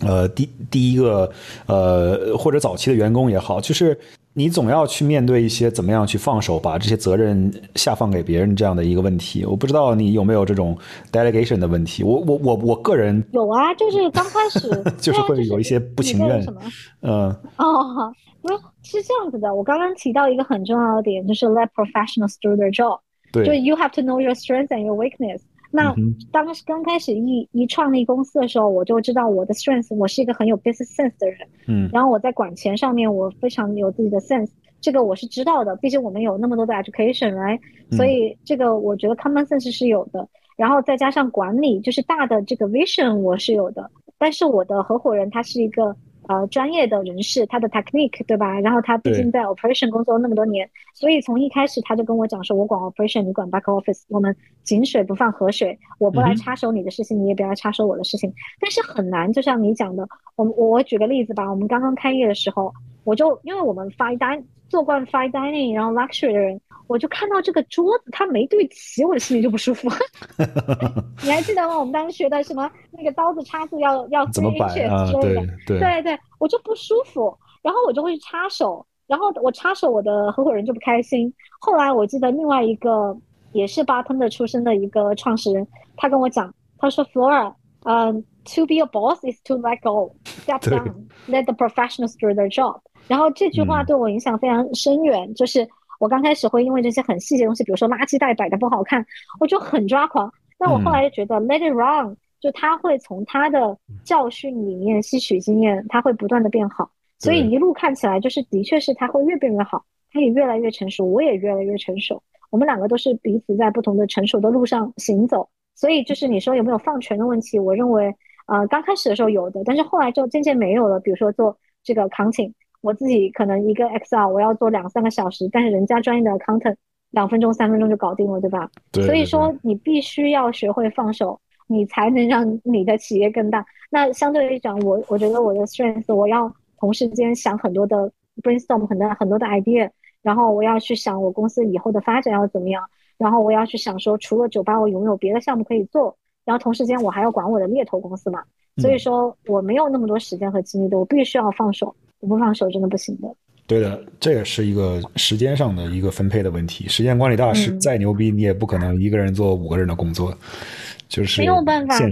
呃第第一个呃或者早期的员工也好，就是。你总要去面对一些怎么样去放手，把这些责任下放给别人这样的一个问题。我不知道你有没有这种 delegation 的问题。我我我我个人有啊，就是刚开始 就是会有一些不情愿。什么？嗯哦，不是是这样子的。我刚刚提到一个很重要的点，就是 let professionals do their job。对，就 you have to know your strengths and your weakness。那当时刚开始一一创立公司的时候，我就知道我的 strength，我是一个很有 business sense 的人。嗯，然后我在管钱上面，我非常有自己的 sense，这个我是知道的。毕竟我们有那么多的 education 来，所以这个我觉得 common sense 是有的。然后再加上管理，就是大的这个 vision 我是有的。但是我的合伙人他是一个。呃，专业的人士，他的 technique 对吧？然后他毕竟在 operation 工作那么多年，所以从一开始他就跟我讲说，我管 operation，你管 back office，我们井水不犯河水，我不来插手你的事情，你也不要来插手我的事情。但是很难，就像你讲的，我我举个例子吧，我们刚刚开业的时候，我就因为我们 dining 做惯 fine dining，然后 luxury 的人。我就看到这个桌子，它没对齐，我的心里就不舒服。你还记得吗？我们当时学的什么那个刀子叉子要要怎么摆啊？对对对对，我就不舒服，然后我就会去插手，然后我插手，我的合伙人就不开心。后来我记得另外一个也是巴腾的出身的一个创始人，他跟我讲，他说：“Flora，嗯，to be a boss is to let go，step down，let the professionals do their job。”然后这句话对我影响非常深远，就是。我刚开始会因为这些很细节的东西，比如说垃圾袋摆的不好看，我就很抓狂。但我后来就觉得 let it run，就他会从他的教训里面吸取经验，他会不断的变好。所以一路看起来就是的确是他会越变越好，他也越来越成熟，我也越来越成熟。我们两个都是彼此在不同的成熟的路上行走。所以就是你说有没有放权的问题，我认为呃刚开始的时候有的，但是后来就渐渐没有了。比如说做这个 counting。我自己可能一个 Excel 我要做两三个小时，但是人家专业的 Accountant 两分钟三分钟就搞定了，对吧？对。所以说你必须要学会放手，你才能让你的企业更大。那相对来讲，我我觉得我的 strength，我要同时间想很多的 brainstorm 很多很多的 idea，然后我要去想我公司以后的发展要怎么样，然后我要去想说除了酒吧我有没有别的项目可以做，然后同时间我还要管我的猎头公司嘛。所以说我没有那么多时间和精力的，我必须要放手。不放手真的不行的。对的，这也是一个时间上的一个分配的问题。时间管理大师再牛逼，你也不可能一个人做五个人的工作，就是没有办法的。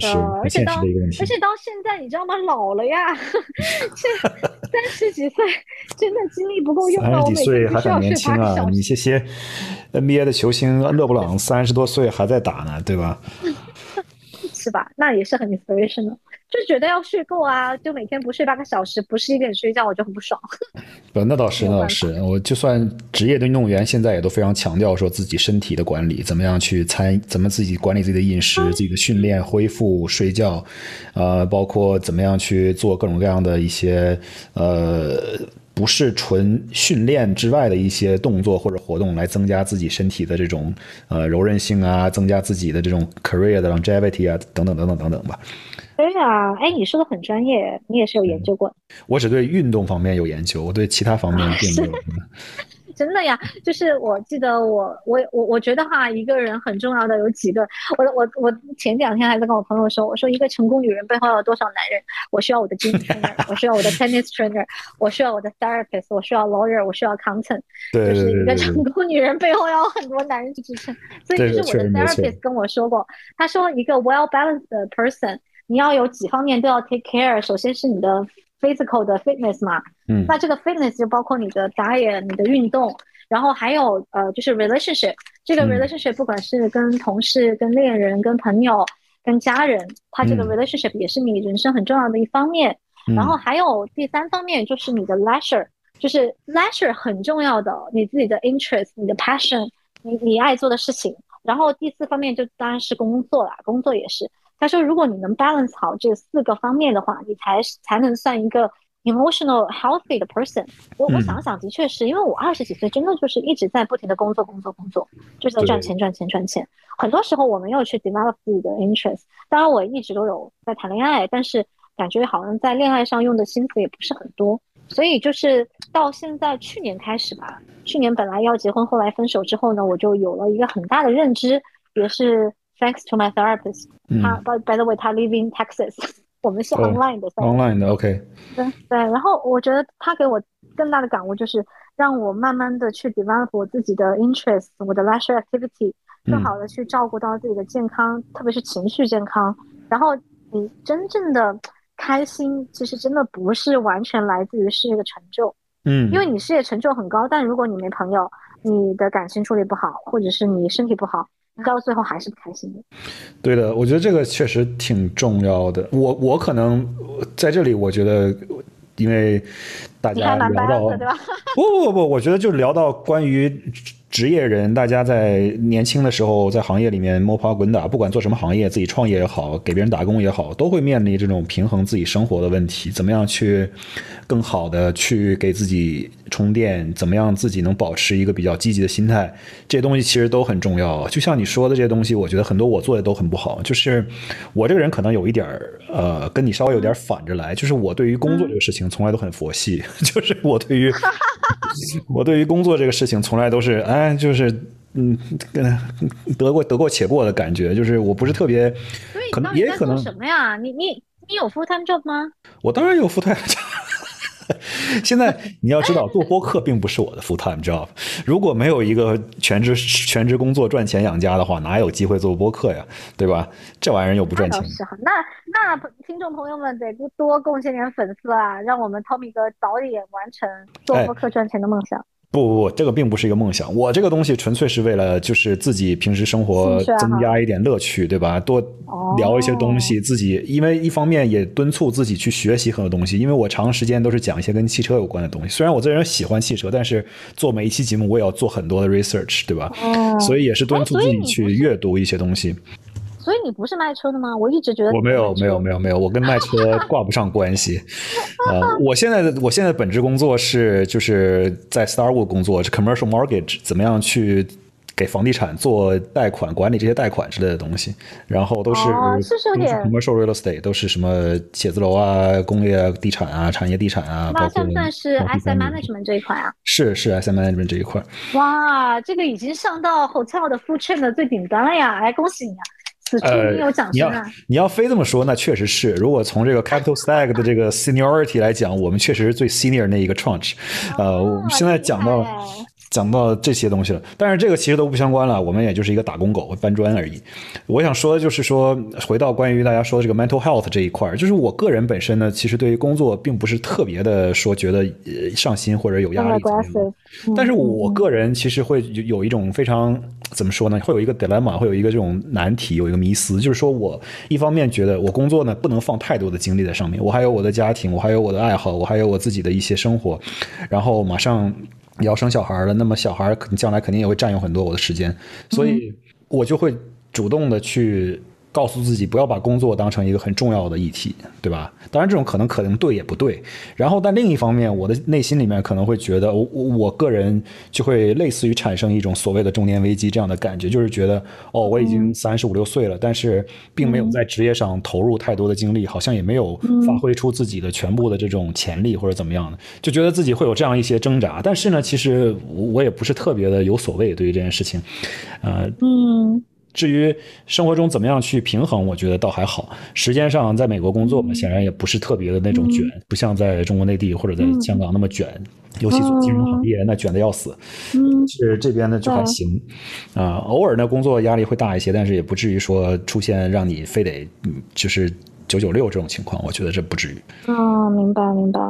而且到而且到现在，你知道吗？老了呀，现三十几岁真的精力不够用了三十几岁还很年轻啊！你这些 NBA 的球星勒布朗三十多岁还在打呢，对吧？是吧？那也是很 inspirational。就觉得要睡够啊，就每天不睡八个小时，不是一点睡觉，我就很不爽。不，那倒是，那倒是。我就算职业的运动员，现在也都非常强调说自己身体的管理，怎么样去参，怎么自己管理自己的饮食、自己的训练、恢复、睡觉，呃，包括怎么样去做各种各样的一些呃，不是纯训练之外的一些动作或者活动，来增加自己身体的这种呃柔韧性啊，增加自己的这种 career 的 longevity 啊，等等等等等等吧。对啊，哎，你说的很专业，你也是有研究过。我只对运动方面有研究，我对其他方面并没有。真的呀，就是我记得我我我我觉得哈，一个人很重要的有几个。我我我前两天还在跟我朋友说，我说一个成功女人背后有多少男人？我需要我的 gym trainer，我需要我的 tennis trainer，我需要我的 therapist，我需要 lawyer，我需要 accountant。对就是一个成功女人背后要有很多男人去支撑。所以就是我的 therapist 跟我说过，他说一个 well balanced person。你要有几方面都要 take care，首先是你的 physical 的 fitness 嘛，嗯，那这个 fitness 就包括你的 diet、你的运动，然后还有呃就是 relationship，这个 relationship 不管是跟同事、跟恋人、跟朋友、跟家人，它这个 relationship 也是你人生很重要的一方面。然后还有第三方面就是你的 leisure，就是 leisure 很重要的，你自己的 interest、你的 passion，你你爱做的事情。然后第四方面就当然是工作啦，工作也是。他说：“如果你能 balance 好这四个方面的话，你才才能算一个 emotional healthy 的 person。”我我想想，的确是因为我二十几岁，真的就是一直在不停的工作，工作，工作，就是在赚钱，赚钱，赚钱。很多时候我没有去 develop 自己的 interest。当然，我一直都有在谈恋爱，但是感觉好像在恋爱上用的心思也不是很多。所以就是到现在去年开始吧，去年本来要结婚，后来分手之后呢，我就有了一个很大的认知，也是。Thanks to my therapist，他 by by the way，他 live in Texas，我们是 online 的，online 的，OK。对对，然后我觉得他给我更大的感悟就是让我慢慢的去 develop 我自己的 interest，我的 leisure activity，更好的去照顾到自己的健康，特别是情绪健康。然后你真正的开心，其实真的不是完全来自于事业的成就，嗯，因为你事业成就很高，但如果你没朋友，你的感情处理不好，或者是你身体不好。到最后还是不开心的。对的，我觉得这个确实挺重要的。我我可能在这里，我觉得因为大家聊到，不不不不，我觉得就聊到关于。职业人，大家在年轻的时候在行业里面摸爬滚打，不管做什么行业，自己创业也好，给别人打工也好，都会面临这种平衡自己生活的问题。怎么样去更好的去给自己充电？怎么样自己能保持一个比较积极的心态？这些东西其实都很重要。就像你说的这些东西，我觉得很多我做的都很不好。就是我这个人可能有一点儿，呃，跟你稍微有点反着来。就是我对于工作这个事情从来都很佛系。就是我对于我对于工作这个事情从来都是哎。就是嗯，得过得过且过的感觉，就是我不是特别，可能也可能什么呀？你你你有 full time job 吗？我当然有 full time job。现在你要知道，做播客并不是我的 full time job。如果没有一个全职全职工作赚钱养家的话，哪有机会做播客呀？对吧？这玩意儿又不赚钱。那那听众朋友们得多贡献点粉丝啊，让我们 Tommy 哥早点完成做播客赚钱的梦想。不不不，这个并不是一个梦想。我这个东西纯粹是为了，就是自己平时生活增加一点乐趣，对吧？多聊一些东西，自己因为一方面也敦促自己去学习很多东西。因为我长时间都是讲一些跟汽车有关的东西。虽然我这人喜欢汽车，但是做每一期节目我也要做很多的 research，对吧？所以也是敦促自己去阅读一些东西。所以你不是卖车的吗？我一直觉得我没有没有没有没有，我跟卖车 挂不上关系。呃，我现在的我现在本职工作是就是在 Starwood 工作，是 commercial mortgage，怎么样去给房地产做贷款、管理这些贷款之类的东西然后都是是说点 commercial real estate，都是什么写字楼啊、工业地产啊、产业地产啊。那算不算是 asset management 这一块啊？是是 asset management 这一块。哇，这个已经上到 hotel 的 food chain 的最顶端了呀！哎，恭喜你啊！呃，你要你要非这么说，那确实是。如果从这个 capital stack 的这个 seniority 来讲，我们确实是最 senior 那一个 tranche。呃，我们现在讲到讲到这些东西了，但是这个其实都不相关了，我们也就是一个打工狗搬砖而已。我想说的就是说，回到关于大家说的这个 mental health 这一块儿就是我个人本身呢，其实对于工作并不是特别的说觉得上心或者有压力。但是我个人其实会有有一种非常怎么说呢？会有一个 dilemma，会有一个这种难题，有一个迷思，就是说我一方面觉得我工作呢不能放太多的精力在上面，我还有我的家庭，我还有我的爱好，我还有我自己的一些生活，然后马上。要生小孩了，那么小孩肯将来肯定也会占用很多我的时间，所以我就会主动的去。告诉自己不要把工作当成一个很重要的议题，对吧？当然，这种可能可能对也不对。然后，但另一方面，我的内心里面可能会觉得，我我个人就会类似于产生一种所谓的中年危机这样的感觉，就是觉得哦，我已经三十五六岁了，但是并没有在职业上投入太多的精力，好像也没有发挥出自己的全部的这种潜力或者怎么样的，就觉得自己会有这样一些挣扎。但是呢，其实我也不是特别的有所谓对于这件事情，呃，嗯。至于生活中怎么样去平衡，我觉得倒还好。时间上，在美国工作嘛，显然也不是特别的那种卷，不像在中国内地或者在香港那么卷。尤其做金融行业，那卷的要死。嗯，是这边呢就还行啊，偶尔呢工作压力会大一些，但是也不至于说出现让你非得嗯就是九九六这种情况。我觉得这不至于。哦，明白明白。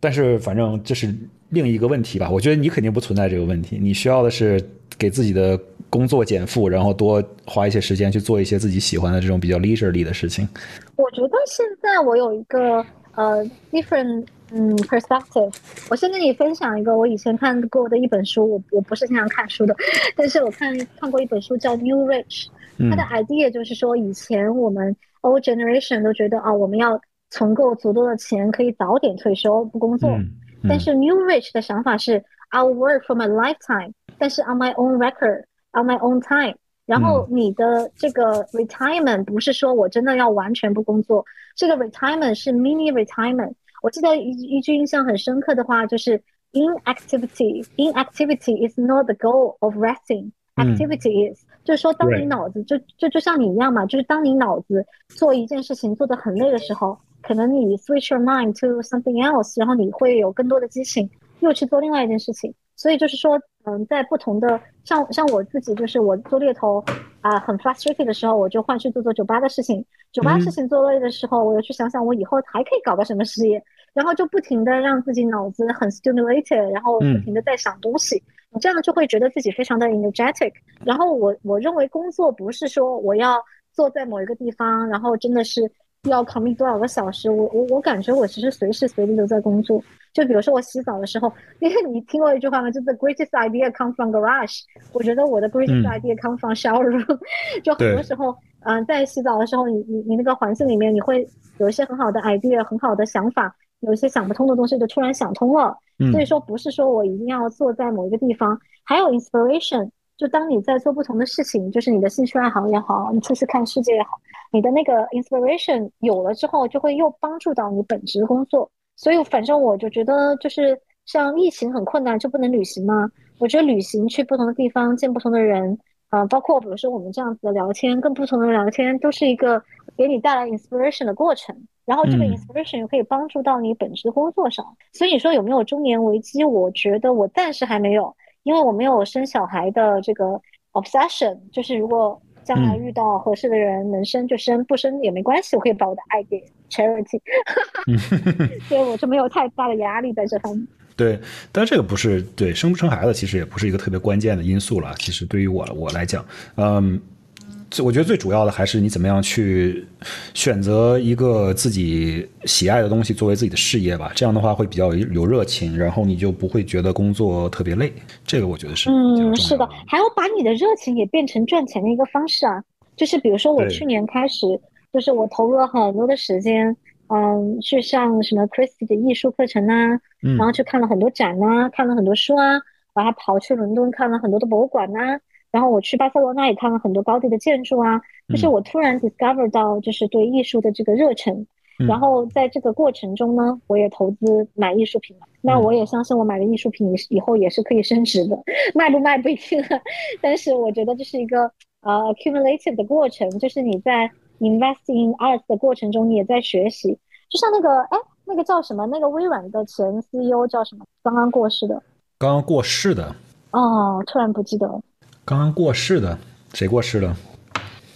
但是反正这是另一个问题吧。我觉得你肯定不存在这个问题，你需要的是给自己的。工作减负，然后多花一些时间去做一些自己喜欢的这种比较 leisurely 的事情。我觉得现在我有一个呃 different 嗯 perspective。我先跟你分享一个我以前看过的一本书。我我不是经常看书的，但是我看看过一本书叫 New Rich。它的 idea 就是说，以前我们 old generation 都觉得啊，我们要存够足够的钱，可以早点退休不工作。但是 New Rich 的想法是，I'll work for my lifetime，但是 on my own record。On my own time，然后你的这个 retirement 不是说我真的要完全不工作，这个 retirement 是 mini retirement。我记得一一句印象很深刻的话就是 inactivity，inactivity is not the goal of resting，activity is，就是说当你脑子就就就像你一样嘛，就是当你脑子做一件事情做得很累的时候，可能你 switch your mind to something else，然后你会有更多的激情，又去做另外一件事情。 所以就是说，嗯，在不同的像像我自己，就是我做猎头啊，很 frustrated 的时候，我就换去做做酒吧的事情。酒吧事情做累的时候，我又去想想我以后还可以搞个什么事业，然后就不停的让自己脑子很 stimulated，然后不停的在想东西。你这样就会觉得自己非常的 energetic。然后我我认为工作不是说我要坐在某一个地方，然后真的是。要 commit 多少个小时？我我我感觉我其实随时随地都在工作。就比如说我洗澡的时候，因为你听过一句话吗？就是 greatest idea come from garage。我觉得我的 greatest idea come from shower room。就很多时候，嗯，在洗澡的时候，你你你那个环境里面，你会有一些很好的 idea，很好的想法，有一些想不通的东西就突然想通了。所以说，不是说我一定要坐在某一个地方，还有 inspiration。就当你在做不同的事情，就是你的兴趣爱好也好，你出去看世界也好，你的那个 inspiration 有了之后，就会又帮助到你本职工作。所以反正我就觉得，就是像疫情很困难，就不能旅行吗？我觉得旅行去不同的地方，见不同的人，啊，包括比如说我们这样子的聊天，跟不同的人聊天，都是一个给你带来 inspiration 的过程。然后这个 inspiration 又可以帮助到你本职工作上。所以说有没有中年危机？我觉得我暂时还没有。因为我没有生小孩的这个 obsession，就是如果将来遇到合适的人，能生就生，不生也没关系，我可以把我的爱给 charity，所以我就没有太大的压力在这方面。对，但这个不是对生不生孩子，其实也不是一个特别关键的因素了。其实对于我我来讲，嗯。我觉得最主要的还是你怎么样去选择一个自己喜爱的东西作为自己的事业吧。这样的话会比较有热情，然后你就不会觉得工作特别累。这个我觉得是嗯，是的，还要把你的热情也变成赚钱的一个方式啊。就是比如说我去年开始，就是我投入了很多的时间，嗯，去上什么 Christie 的艺术课程啊，然后去看了很多展啊，看了很多书啊，我还跑去伦敦看了很多的博物馆呐。然后我去巴塞罗那也看了很多高地的建筑啊，就是我突然 discover 到就是对艺术的这个热忱，然后在这个过程中呢，我也投资买艺术品了。那我也相信我买的艺术品以后也是可以升值的，卖不卖不一定，但是我觉得这是一个呃 accumulated 的过程，就是你在 investing art 的过程中，你也在学习。就像那个哎，那个叫什么？那个微软的前 CEO 叫什么？刚刚过世的。刚刚过世的。哦，突然不记得。刚刚过世的，谁过世了？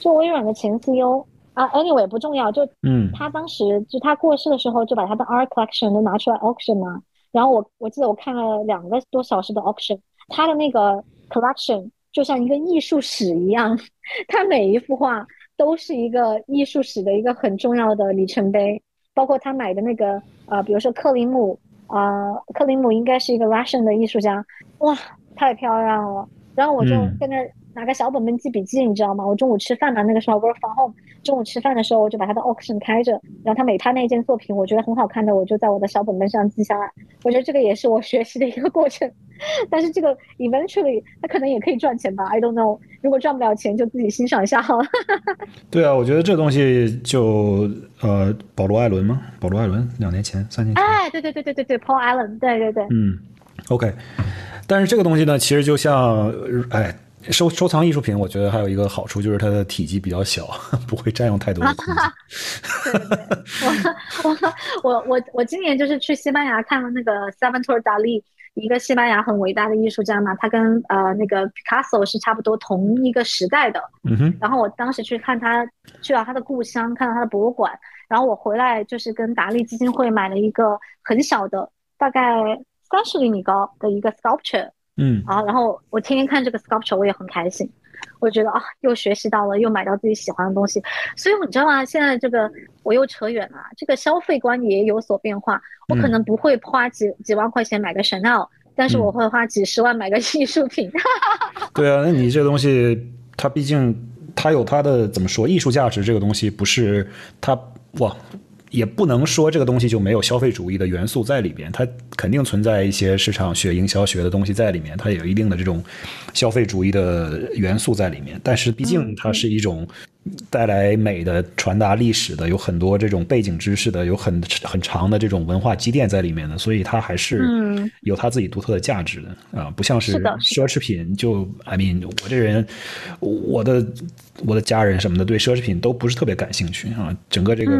就微软的前 CEO 啊，Anyway 不重要，就嗯，他当时就他过世的时候，就把他的 art collection 都拿出来 auction 嘛。然后我我记得我看了两个多小时的 auction，他的那个 collection 就像一个艺术史一样，他每一幅画都是一个艺术史的一个很重要的里程碑。包括他买的那个啊，比如说克林姆啊，克林姆应该是一个 Russian 的艺术家，哇，太漂亮了。然后我就在那拿个小本本记笔记，你知道吗？我中午吃饭嘛，那个时候 work from home，中午吃饭的时候我就把他的 auction 开着，然后他每拍那件作品我觉得很好看的，我就在我的小本本上记下来。我觉得这个也是我学习的一个过程。但是这个 eventually 他可能也可以赚钱吧？I don't know。如果赚不了钱，就自己欣赏一下好了。对啊，我觉得这东西就呃，保罗·艾伦吗？保罗·艾伦两年前、三年前。哎，对对对对对对，Paul Allen，对对对。嗯，OK。但是这个东西呢，其实就像哎，收收藏艺术品，我觉得还有一个好处就是它的体积比较小，不会占用太多的空间。我我我我我今年就是去西班牙看了那个 Salvador Dali。一个西班牙很伟大的艺术家嘛，他跟呃那个 Picasso 是差不多同一个时代的。嗯哼。然后我当时去看他，去了他的故乡，看到他的博物馆。然后我回来就是跟达利基金会买了一个很小的，大概三十厘米高的一个 sculpture。嗯。啊，然后我天天看这个 sculpture，我也很开心。我觉得啊，又学习到了，又买到自己喜欢的东西。所以你知道吗？现在这个我又扯远了，这个消费观也有所变化。我可能不会花几几万块钱买个 Chanel，但是我会花几十万买个艺术品。对啊，那你这东西，它毕竟它有它的怎么说艺术价值，这个东西不是它哇。也不能说这个东西就没有消费主义的元素在里边，它肯定存在一些市场学、营销学的东西在里面，它有一定的这种消费主义的元素在里面。但是毕竟它是一种带来美的、传达历史的、有很多这种背景知识的、有很很长的这种文化积淀在里面的，所以它还是有它自己独特的价值的啊！不像是奢侈品，就 I mean，我这人，我的我的家人什么的对奢侈品都不是特别感兴趣啊，整个这个。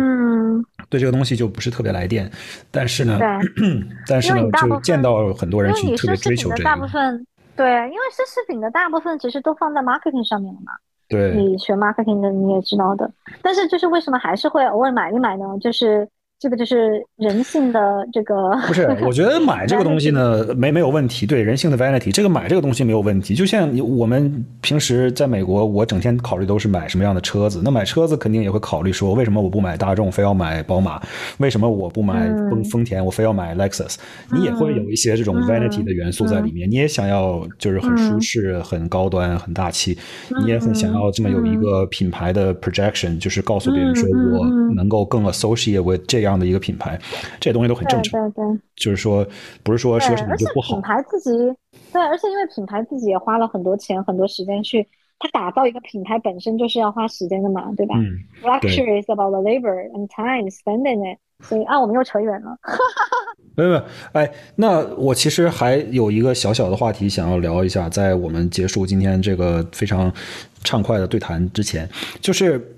对这个东西就不是特别来电，但是呢，但是呢，就见到很多人去特别追求这个。大部分对，因为奢侈品的大部分其实都放在 marketing 上面了嘛。对，你学 marketing 的你也知道的，但是就是为什么还是会偶尔买一买呢？就是。这个就是人性的这个，不是？我觉得买这个东西呢，没没有问题。对人性的 vanity，这个买这个东西没有问题。就像我们平时在美国，我整天考虑都是买什么样的车子。那买车子肯定也会考虑说，为什么我不买大众，非要买宝马？为什么我不买丰丰田，我非要买 Lexus？你也会有一些这种 vanity 的元素在里面。你也想要就是很舒适、很高端、很大气。你也很想要这么有一个品牌的 projection，就是告诉别人说我能够更 associate with 这样。这样的一个品牌，这些东西都很正常。对对，就是说，不是说奢侈品就不好。品牌自己对，而且因为品牌自己也花了很多钱、很多时间去，它打造一个品牌本身就是要花时间的嘛，对吧？Luxury is about the labor and time spent in it。所以啊，我们又扯远了。没有没有，哎，那我其实还有一个小小的话题想要聊一下，在我们结束今天这个非常畅快的对谈之前，就是。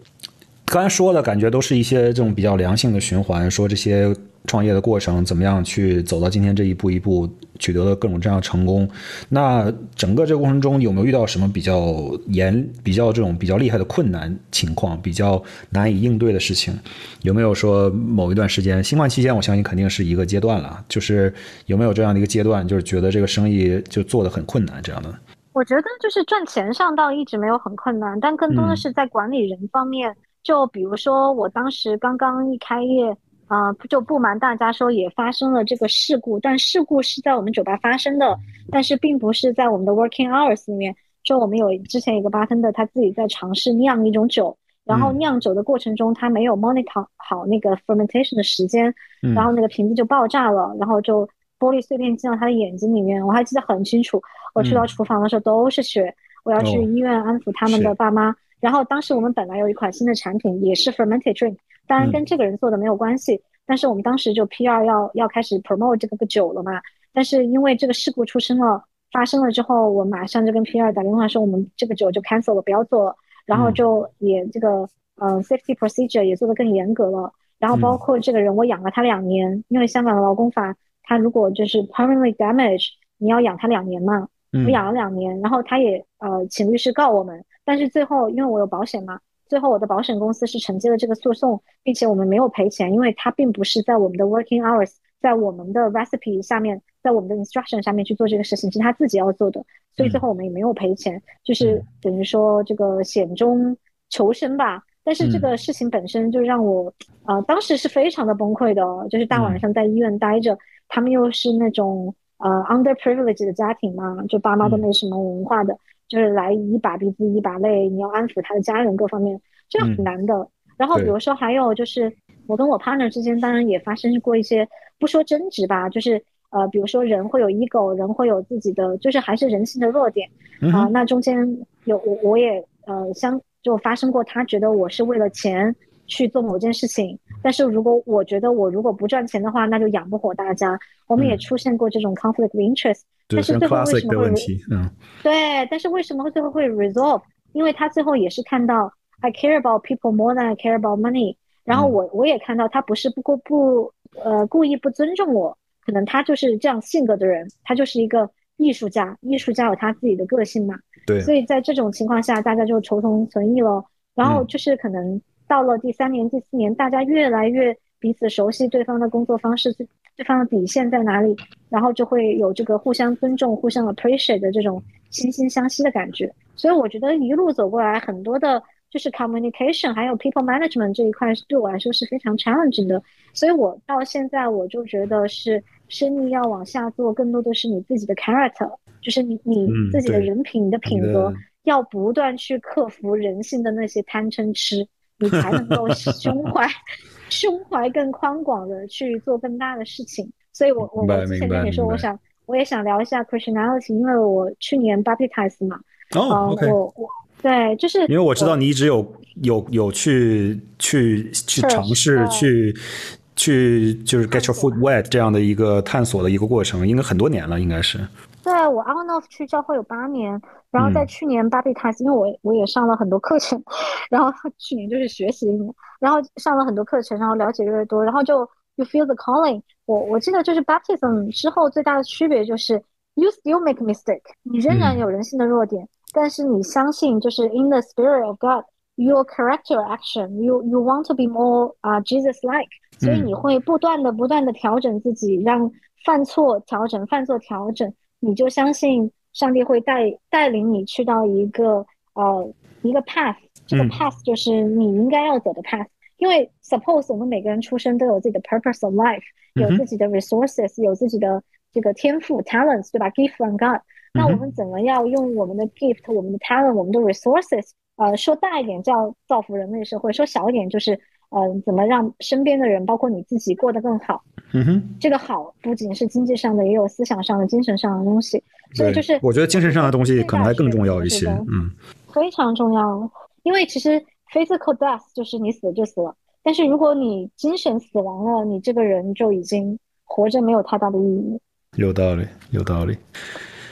刚才说的感觉都是一些这种比较良性的循环，说这些创业的过程怎么样去走到今天这一步一步取得了各种这样成功。那整个这个过程中有没有遇到什么比较严、比较这种比较厉害的困难情况，比较难以应对的事情？有没有说某一段时间新冠期间，我相信肯定是一个阶段了，就是有没有这样的一个阶段，就是觉得这个生意就做的很困难这样的？我觉得就是赚钱上倒一直没有很困难，但更多的是在管理人方面。就比如说，我当时刚刚一开业，啊，就不瞒大家说，也发生了这个事故。但事故是在我们酒吧发生的，但是并不是在我们的 working hours 里面。就我们有之前一个 bartender，他自己在尝试酿一种酒，然后酿酒的过程中，他没有 monitor 好那个 fermentation 的时间，然后那个瓶子就爆炸了，然后就玻璃碎片进到他的眼睛里面。我还记得很清楚，我去到厨房的时候都是血，我要去医院安抚他们的爸妈。然后当时我们本来有一款新的产品，也是 fermented drink，当然跟这个人做的没有关系。但是我们当时就 PR 要要开始 promote 这个个酒了嘛。但是因为这个事故出生了，发生了之后，我马上就跟 PR 打电话说，我们这个酒就 cancel 了，不要做了。然后就也这个呃 safety procedure 也做得更严格了。然后包括这个人，我养了他两年，因为香港的劳工法，他如果就是 permanently damage，你要养他两年嘛。我养了两年，然后他也呃请律师告我们，但是最后因为我有保险嘛，最后我的保险公司是承接了这个诉讼，并且我们没有赔钱，因为他并不是在我们的 working hours，在我们的 recipe 下面，在我们的 instruction 下面去做这个事情，是他自己要做的，所以最后我们也没有赔钱，就是等于说这个险中求生吧。但是这个事情本身就让我，呃，当时是非常的崩溃的，就是大晚上在医院待着，他们又是那种呃 underprivileged 的家庭嘛，就爸妈都没什么文化的，就是来一把鼻子一把泪，你要安抚他的家人各方面，这很难的。然后比如说还有就是，我跟我 partner 之间当然也发生过一些不说争执吧，就是呃，比如说人会有 ego，人会有自己的，就是还是人性的弱点啊，那中间有我我也呃相。就发生过，他觉得我是为了钱去做某件事情，但是如果我觉得我如果不赚钱的话，那就养不活大家。我们也出现过这种 conflict interest，但是最后为什么会？嗯，对，但是为什么最后会 resolve？因为他最后也是看到 I care about people more than I care about money。然后我我也看到他不是不过不呃故意不尊重我，可能他就是这样性格的人，他就是一个艺术家，艺术家有他自己的个性嘛。对，所以在这种情况下，大家就求同存异了。然后就是可能到了第三年、第四年，大家越来越彼此熟悉对方的工作方式，对对方的底线在哪里，然后就会有这个互相尊重、互相 appreciate 的这种惺惺相惜的感觉。所以我觉得一路走过来，很多的就是 communication 还有 people management 这一块，对我来说是非常 challenging 的。所以我到现在我就觉得是生意要往下做，更多的是你自己的 character。就是你你自己的人品、你的品格，要不断去克服人性的那些贪嗔痴，你才能够胸怀胸怀更宽广的去做更大的事情。所以我我我之前跟你说，我想我也想聊一下 Christianity，因为我去年 baptized 嘛。哦，OK。我我对，就是因为我知道你一直有有有去去去尝试去去就是 get your foot wet 这样的一个探索的一个过程，应该很多年了，应该是。对我 on off 去教会有八年，然后在去年 b a b y t i s 因为我我也上了很多课程，然后去年就是学习一年，然后上了很多课程，然后了解越来越多，然后就 you feel the calling。我我记得就是 baptism 之后最大的区别就是 you still make mistake，你仍然有人性的弱点，但是你相信就是 in the spirit of God，you correct your action，you you want to be more 啊 Jesus like，所以你会不断的不断的调整自己，让犯错调整，犯错调整。你就相信上帝会带带领你去到一个呃一个 path，这个 path 就是你应该要走的 path。因为 suppose 我们每个人出生都有自己的 purpose of life，有自己的 resources，有自己的这个天赋 talents，对吧？Gift from God。那我们怎么样用我们的 gift、我们的 talent、我们的 resources，呃，说大一点叫造福人类社会，说小一点就是。嗯，怎么让身边的人，包括你自己过得更好？嗯哼，这个好不仅是经济上的，也有思想上的、精神上的东西。所以就是我觉得精神上的东西可能还更重要一些。嗯，非常重要，因为其实 physical death 就是你死了就死了，但是如果你精神死亡了，你这个人就已经活着没有太大的意义。有道理，有道理。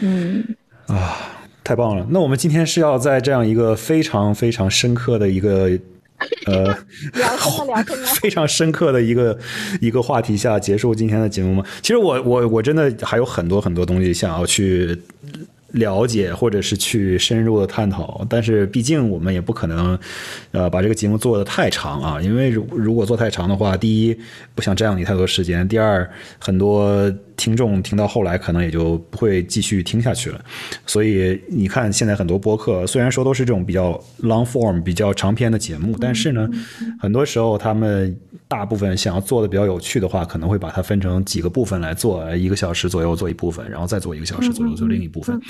嗯啊，太棒了！那我们今天是要在这样一个非常非常深刻的一个。呃，非常深刻的一个一个话题下结束今天的节目吗？其实我我我真的还有很多很多东西想要去。了解或者是去深入的探讨，但是毕竟我们也不可能，呃，把这个节目做的太长啊，因为如如果做太长的话，第一不想占用你太多时间，第二很多听众听到后来可能也就不会继续听下去了。所以你看，现在很多播客虽然说都是这种比较 long form、比较长篇的节目，但是呢，很多时候他们大部分想要做的比较有趣的话，可能会把它分成几个部分来做，一个小时左右做一部分，然后再做一个小时左右做另一部分。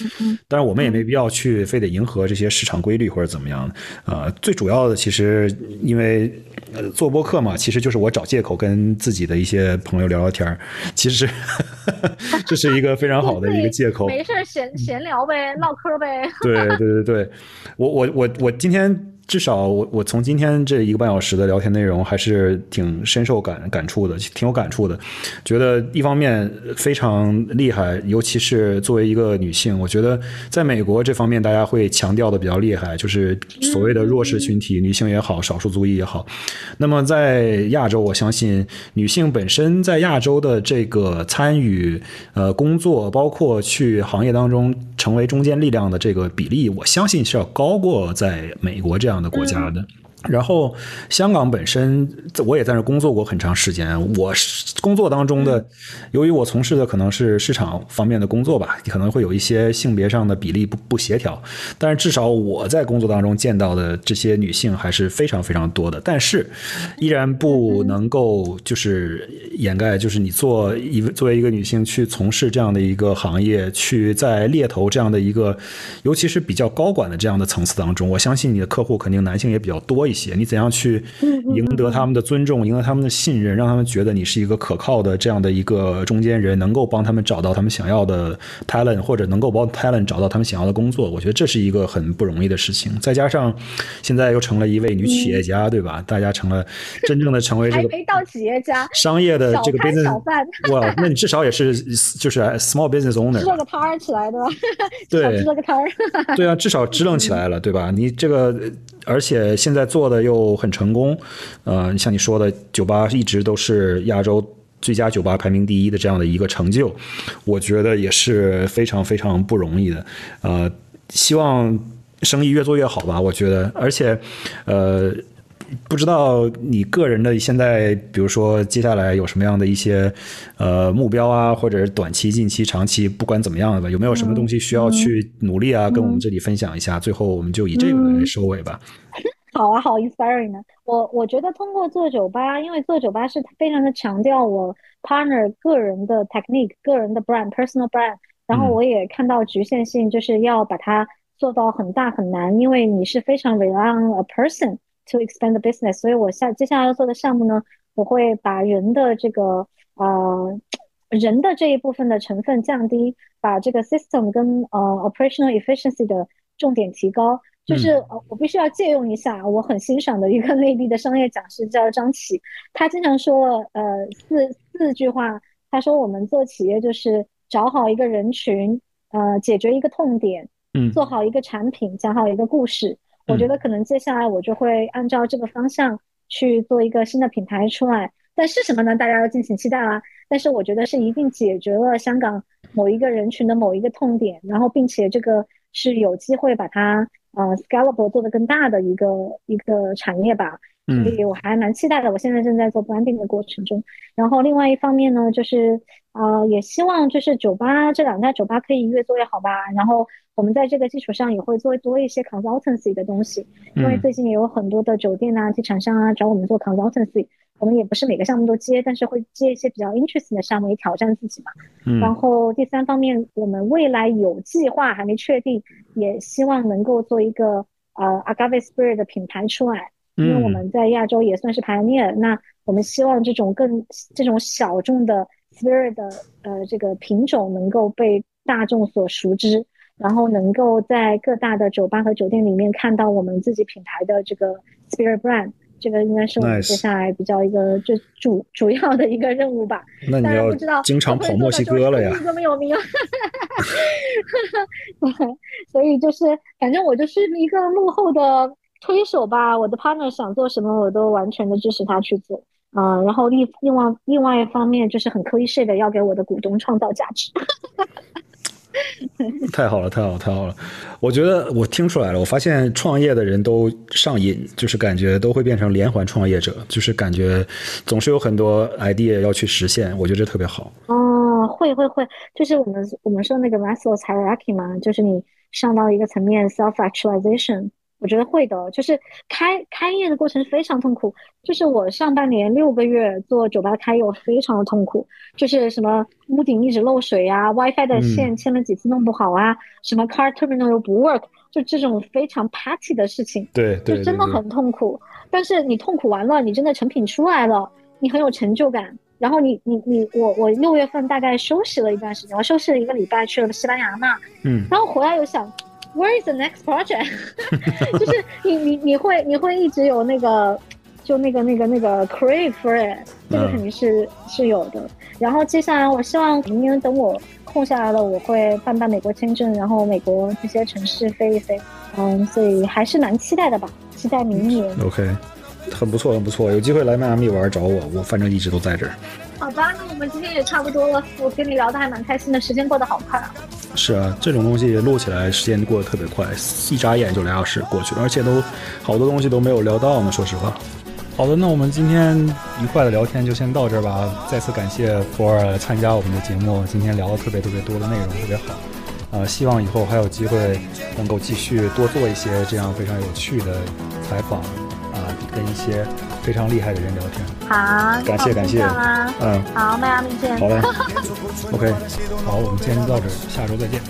当然，我们也没必要去非得迎合这些市场规律或者怎么样的。呃，最主要的其实，因为呃做播客嘛，其实就是我找借口跟自己的一些朋友聊聊天儿。其实 这是一个非常好的一个借口。没事闲闲聊呗，唠嗑呗。对对对对，我我我我今天。至少我我从今天这一个半小时的聊天内容还是挺深受感感触的，挺有感触的。觉得一方面非常厉害，尤其是作为一个女性，我觉得在美国这方面大家会强调的比较厉害，就是所谓的弱势群体，女性也好，少数族裔也好。那么在亚洲，我相信女性本身在亚洲的这个参与呃工作，包括去行业当中成为中坚力量的这个比例，我相信是要高过在美国这样。的国家的。然后，香港本身我也在那工作过很长时间。我工作当中的，由于我从事的可能是市场方面的工作吧，可能会有一些性别上的比例不不协调。但是至少我在工作当中见到的这些女性还是非常非常多的。但是依然不能够就是掩盖，就是你做一作为一个女性去从事这样的一个行业，去在猎头这样的一个，尤其是比较高管的这样的层次当中，我相信你的客户肯定男性也比较多。一些，你怎样去赢得他们的尊重，赢得他们的信任，让他们觉得你是一个可靠的这样的一个中间人，能够帮他们找到他们想要的 talent，或者能够帮 talent 找到他们想要的工作。我觉得这是一个很不容易的事情。再加上现在又成了一位女企业家，对吧？大家成了真正的成为这个没到企业家，商业的这个 business 小贩。哇，那你至少也是就是 small business owner，支了个摊儿起来的，对，支了个摊儿。对啊，至少支棱起来了，对吧？你这个。而且现在做的又很成功，呃，像你说的，酒吧一直都是亚洲最佳酒吧排名第一的这样的一个成就，我觉得也是非常非常不容易的，呃，希望生意越做越好吧，我觉得，而且，呃。不知道你个人的现在，比如说接下来有什么样的一些呃目标啊，或者是短期、近期、长期，不管怎么样的吧，有没有什么东西需要去努力啊？跟我们这里分享一下。最后，我们就以这个来收尾吧。好啊，好，inspiring 呢。我我觉得通过做酒吧，因为做酒吧是非常的强调我 partner 个人的 technique、个人的 brand、personal brand。然后我也看到局限性，就是要把它做到很大很难，因为你是非常 rely on a person。To expand the business，所以我下接下来要做的项目呢，我会把人的这个呃人的这一部分的成分降低，把这个 system 跟呃 operational efficiency 的重点提高。就是呃我必须要借用一下我很欣赏的一个内地的商业讲师叫张琪，他经常说呃四四句话，他说我们做企业就是找好一个人群，呃解决一个痛点，嗯，做好一个产品，讲好一个故事。我觉得可能接下来我就会按照这个方向去做一个新的品牌出来，但是什么呢？大家要敬请期待啦。但是我觉得是一定解决了香港某一个人群的某一个痛点，然后并且这个是有机会把它呃 scalable 做得更大的一个一个产业吧。所以我还蛮期待的。我现在正在做 branding 的过程中，然后另外一方面呢，就是呃也希望就是酒吧这两家酒吧可以越做越好吧。然后。我们在这个基础上也会做多一些 consultancy 的东西，因为最近也有很多的酒店啊、地产商啊找我们做 consultancy，我们也不是每个项目都接，但是会接一些比较 interesting 的项目，也挑战自己嘛。然后第三方面，我们未来有计划还没确定，也希望能够做一个呃 agave spirit 的品牌出来，因为我们在亚洲也算是 pioneer，那我们希望这种更这种小众的 spirit 的呃这个品种能够被大众所熟知。然后能够在各大的酒吧和酒店里面看到我们自己品牌的这个 spirit brand，这个应该是我们接下来比较一个最主主要的一个任务吧。那你要经常跑墨西哥了呀？这么有名 啊！所以就是反正我就是一个幕后的推手吧。我的 partner 想做什么，我都完全的支持他去做。嗯，然后另另外另外一方面就是很 cliche 的要给我的股东创造价值。太好了，太好了，太好了！我觉得我听出来了，我发现创业的人都上瘾，就是感觉都会变成连环创业者，就是感觉总是有很多 idea 要去实现，我觉得这特别好。哦，会会会，就是我们我们说那个 Maslow's hierarchy 嘛，就是你上到一个层面 self actualization。我觉得会的，就是开开业的过程非常痛苦。就是我上半年六个月做酒吧开业，我非常的痛苦。就是什么屋顶一直漏水啊，WiFi 的线牵了几次弄不好啊，什么 Car Terminal 又不 work，就这种非常 party 的事情，对，就真的很痛苦。但是你痛苦完了，你真的成品出来了，你很有成就感。然后你你你我我六月份大概休息了一段时间，我休息了一个礼拜，去了西班牙嘛，嗯，然后回来又想。Where is the next project？就是你你你会你会一直有那个，就那个那个那个 crave for it，这个肯定是是有的。然后接下来，我希望明年等我空下来了，我会办办美国签证，然后美国这些城市飞一飞。嗯，所以还是蛮期待的吧，期待明年。OK，很不错，很不错。有机会来迈阿密玩找我，我反正一直都在这儿。好吧，那我们今天也差不多了。我跟你聊的还蛮开心的，时间过得好快啊。是啊，这种东西录起来时间过得特别快，一眨眼就俩小时过去了，而且都好多东西都没有聊到呢。说实话。好的，那我们今天愉快的聊天就先到这儿吧。再次感谢福尔参加我们的节目，今天聊了特别特别多的内容，特别好。呃，希望以后还有机会能够继续多做一些这样非常有趣的采访啊。跟一些非常厉害的人聊天。好，感谢感谢，嗯，好，迈阿密见。好嘞，OK，好，我们今天就到这儿，下周再见。